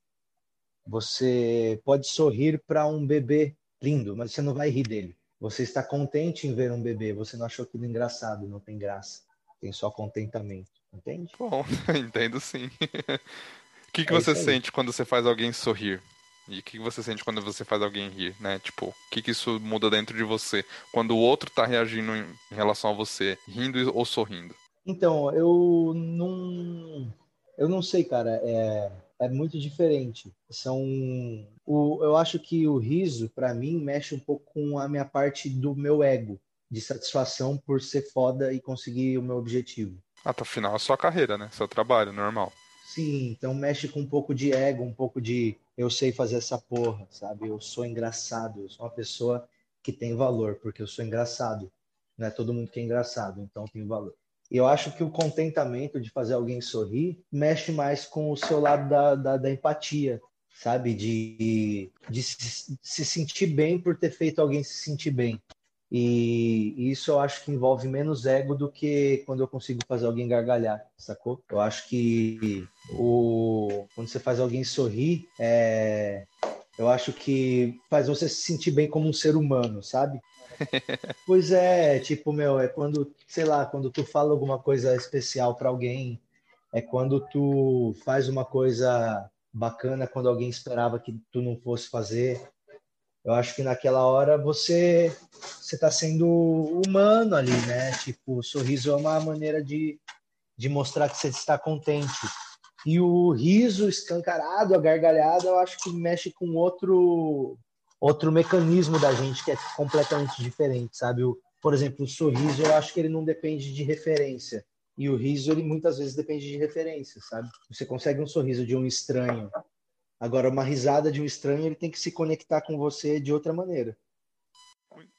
Speaker 2: Você pode sorrir para um bebê lindo, mas você não vai rir dele. Você está contente em ver um bebê, você não achou aquilo engraçado, não tem graça, tem só contentamento. Entende?
Speaker 1: Bom, entendo sim. O que, que é você sente quando você faz alguém sorrir? E o que, você sente quando você faz alguém rir, né? Tipo, o que, que isso muda dentro de você? Quando o outro tá reagindo em, relação a você, rindo ou sorrindo?
Speaker 2: Então, eu não. Eu não sei, cara. É, é muito diferente. São. O, eu acho que o riso, para mim, mexe um pouco com a minha parte do meu ego, de satisfação por ser foda e conseguir o meu objetivo.
Speaker 1: Até o final, a sua carreira, né? Seu trabalho normal.
Speaker 2: Sim, então mexe com um pouco de ego, um pouco de eu sei fazer essa porra, sabe? Eu sou engraçado, eu sou uma pessoa que tem valor, porque eu sou engraçado. Não é todo mundo que é engraçado, então tem valor. E eu acho que o contentamento de fazer alguém sorrir mexe mais com o seu lado da, da, da empatia, sabe? De, de se, se sentir bem por ter feito alguém se sentir bem. E isso eu acho que envolve menos ego do que quando eu consigo fazer alguém gargalhar, sacou? Eu acho que o... quando você faz alguém sorrir, é... eu acho que faz você se sentir bem como um ser humano, sabe? pois é, tipo, meu, é quando, sei lá, quando tu fala alguma coisa especial para alguém, é quando tu faz uma coisa bacana quando alguém esperava que tu não fosse fazer. Eu acho que naquela hora você você está sendo humano ali, né? Tipo, o sorriso é uma maneira de, de mostrar que você está contente. E o riso escancarado, a gargalhada, eu acho que mexe com outro outro mecanismo da gente que é completamente diferente, sabe? O, por exemplo, o sorriso, eu acho que ele não depende de referência. E o riso, ele muitas vezes depende de referência, sabe? Você consegue um sorriso de um estranho Agora, uma risada de um estranho, ele tem que se conectar com você de outra maneira.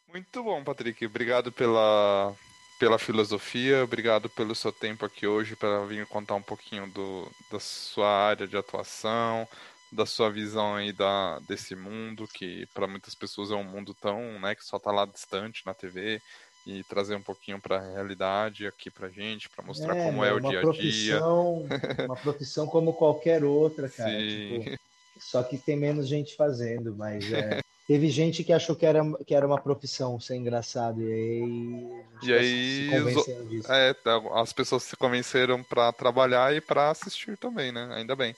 Speaker 1: Muito bom, Patrick. Obrigado pela, pela filosofia, obrigado pelo seu tempo aqui hoje para vir contar um pouquinho do, da sua área de atuação, da sua visão aí da, desse mundo, que para muitas pessoas é um mundo tão, né, que só está lá distante na TV, e trazer um pouquinho para a realidade aqui para gente, para mostrar é, como é o dia a dia.
Speaker 2: Uma profissão como qualquer outra, cara. Tipo, só que tem menos gente fazendo, mas é, teve gente que achou que era, que era uma profissão ser engraçado e aí,
Speaker 1: e aí se convenceram disso. É, tá, as pessoas se convenceram para trabalhar e para assistir também, né? Ainda bem.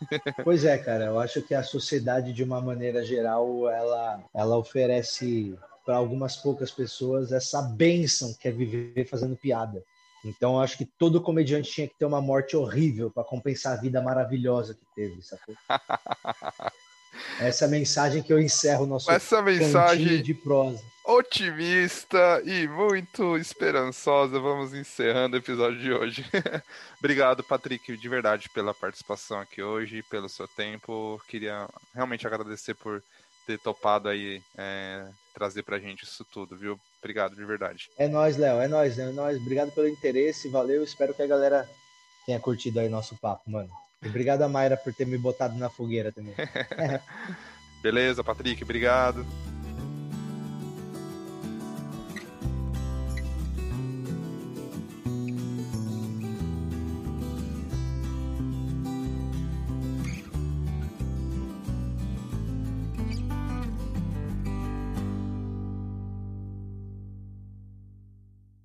Speaker 2: Pois é, cara, eu acho que a sociedade, de uma maneira geral, ela, ela oferece para algumas poucas pessoas essa benção que é viver fazendo piada. Então, acho que todo comediante tinha que ter uma morte horrível para compensar a vida maravilhosa que teve, sacou? Essa mensagem que eu encerro o nosso
Speaker 1: Essa mensagem
Speaker 2: de prosa.
Speaker 1: Otimista e muito esperançosa. Vamos encerrando o episódio de hoje. Obrigado, Patrick, de verdade, pela participação aqui hoje, pelo seu tempo. Queria realmente agradecer por ter topado aí é, trazer pra gente isso tudo, viu? Obrigado, de verdade.
Speaker 2: É nóis, Léo, é nóis, é nóis. Obrigado pelo interesse, valeu. Espero que a galera tenha curtido aí nosso papo, mano. Obrigado a Mayra por ter me botado na fogueira também.
Speaker 1: Beleza, Patrick, obrigado.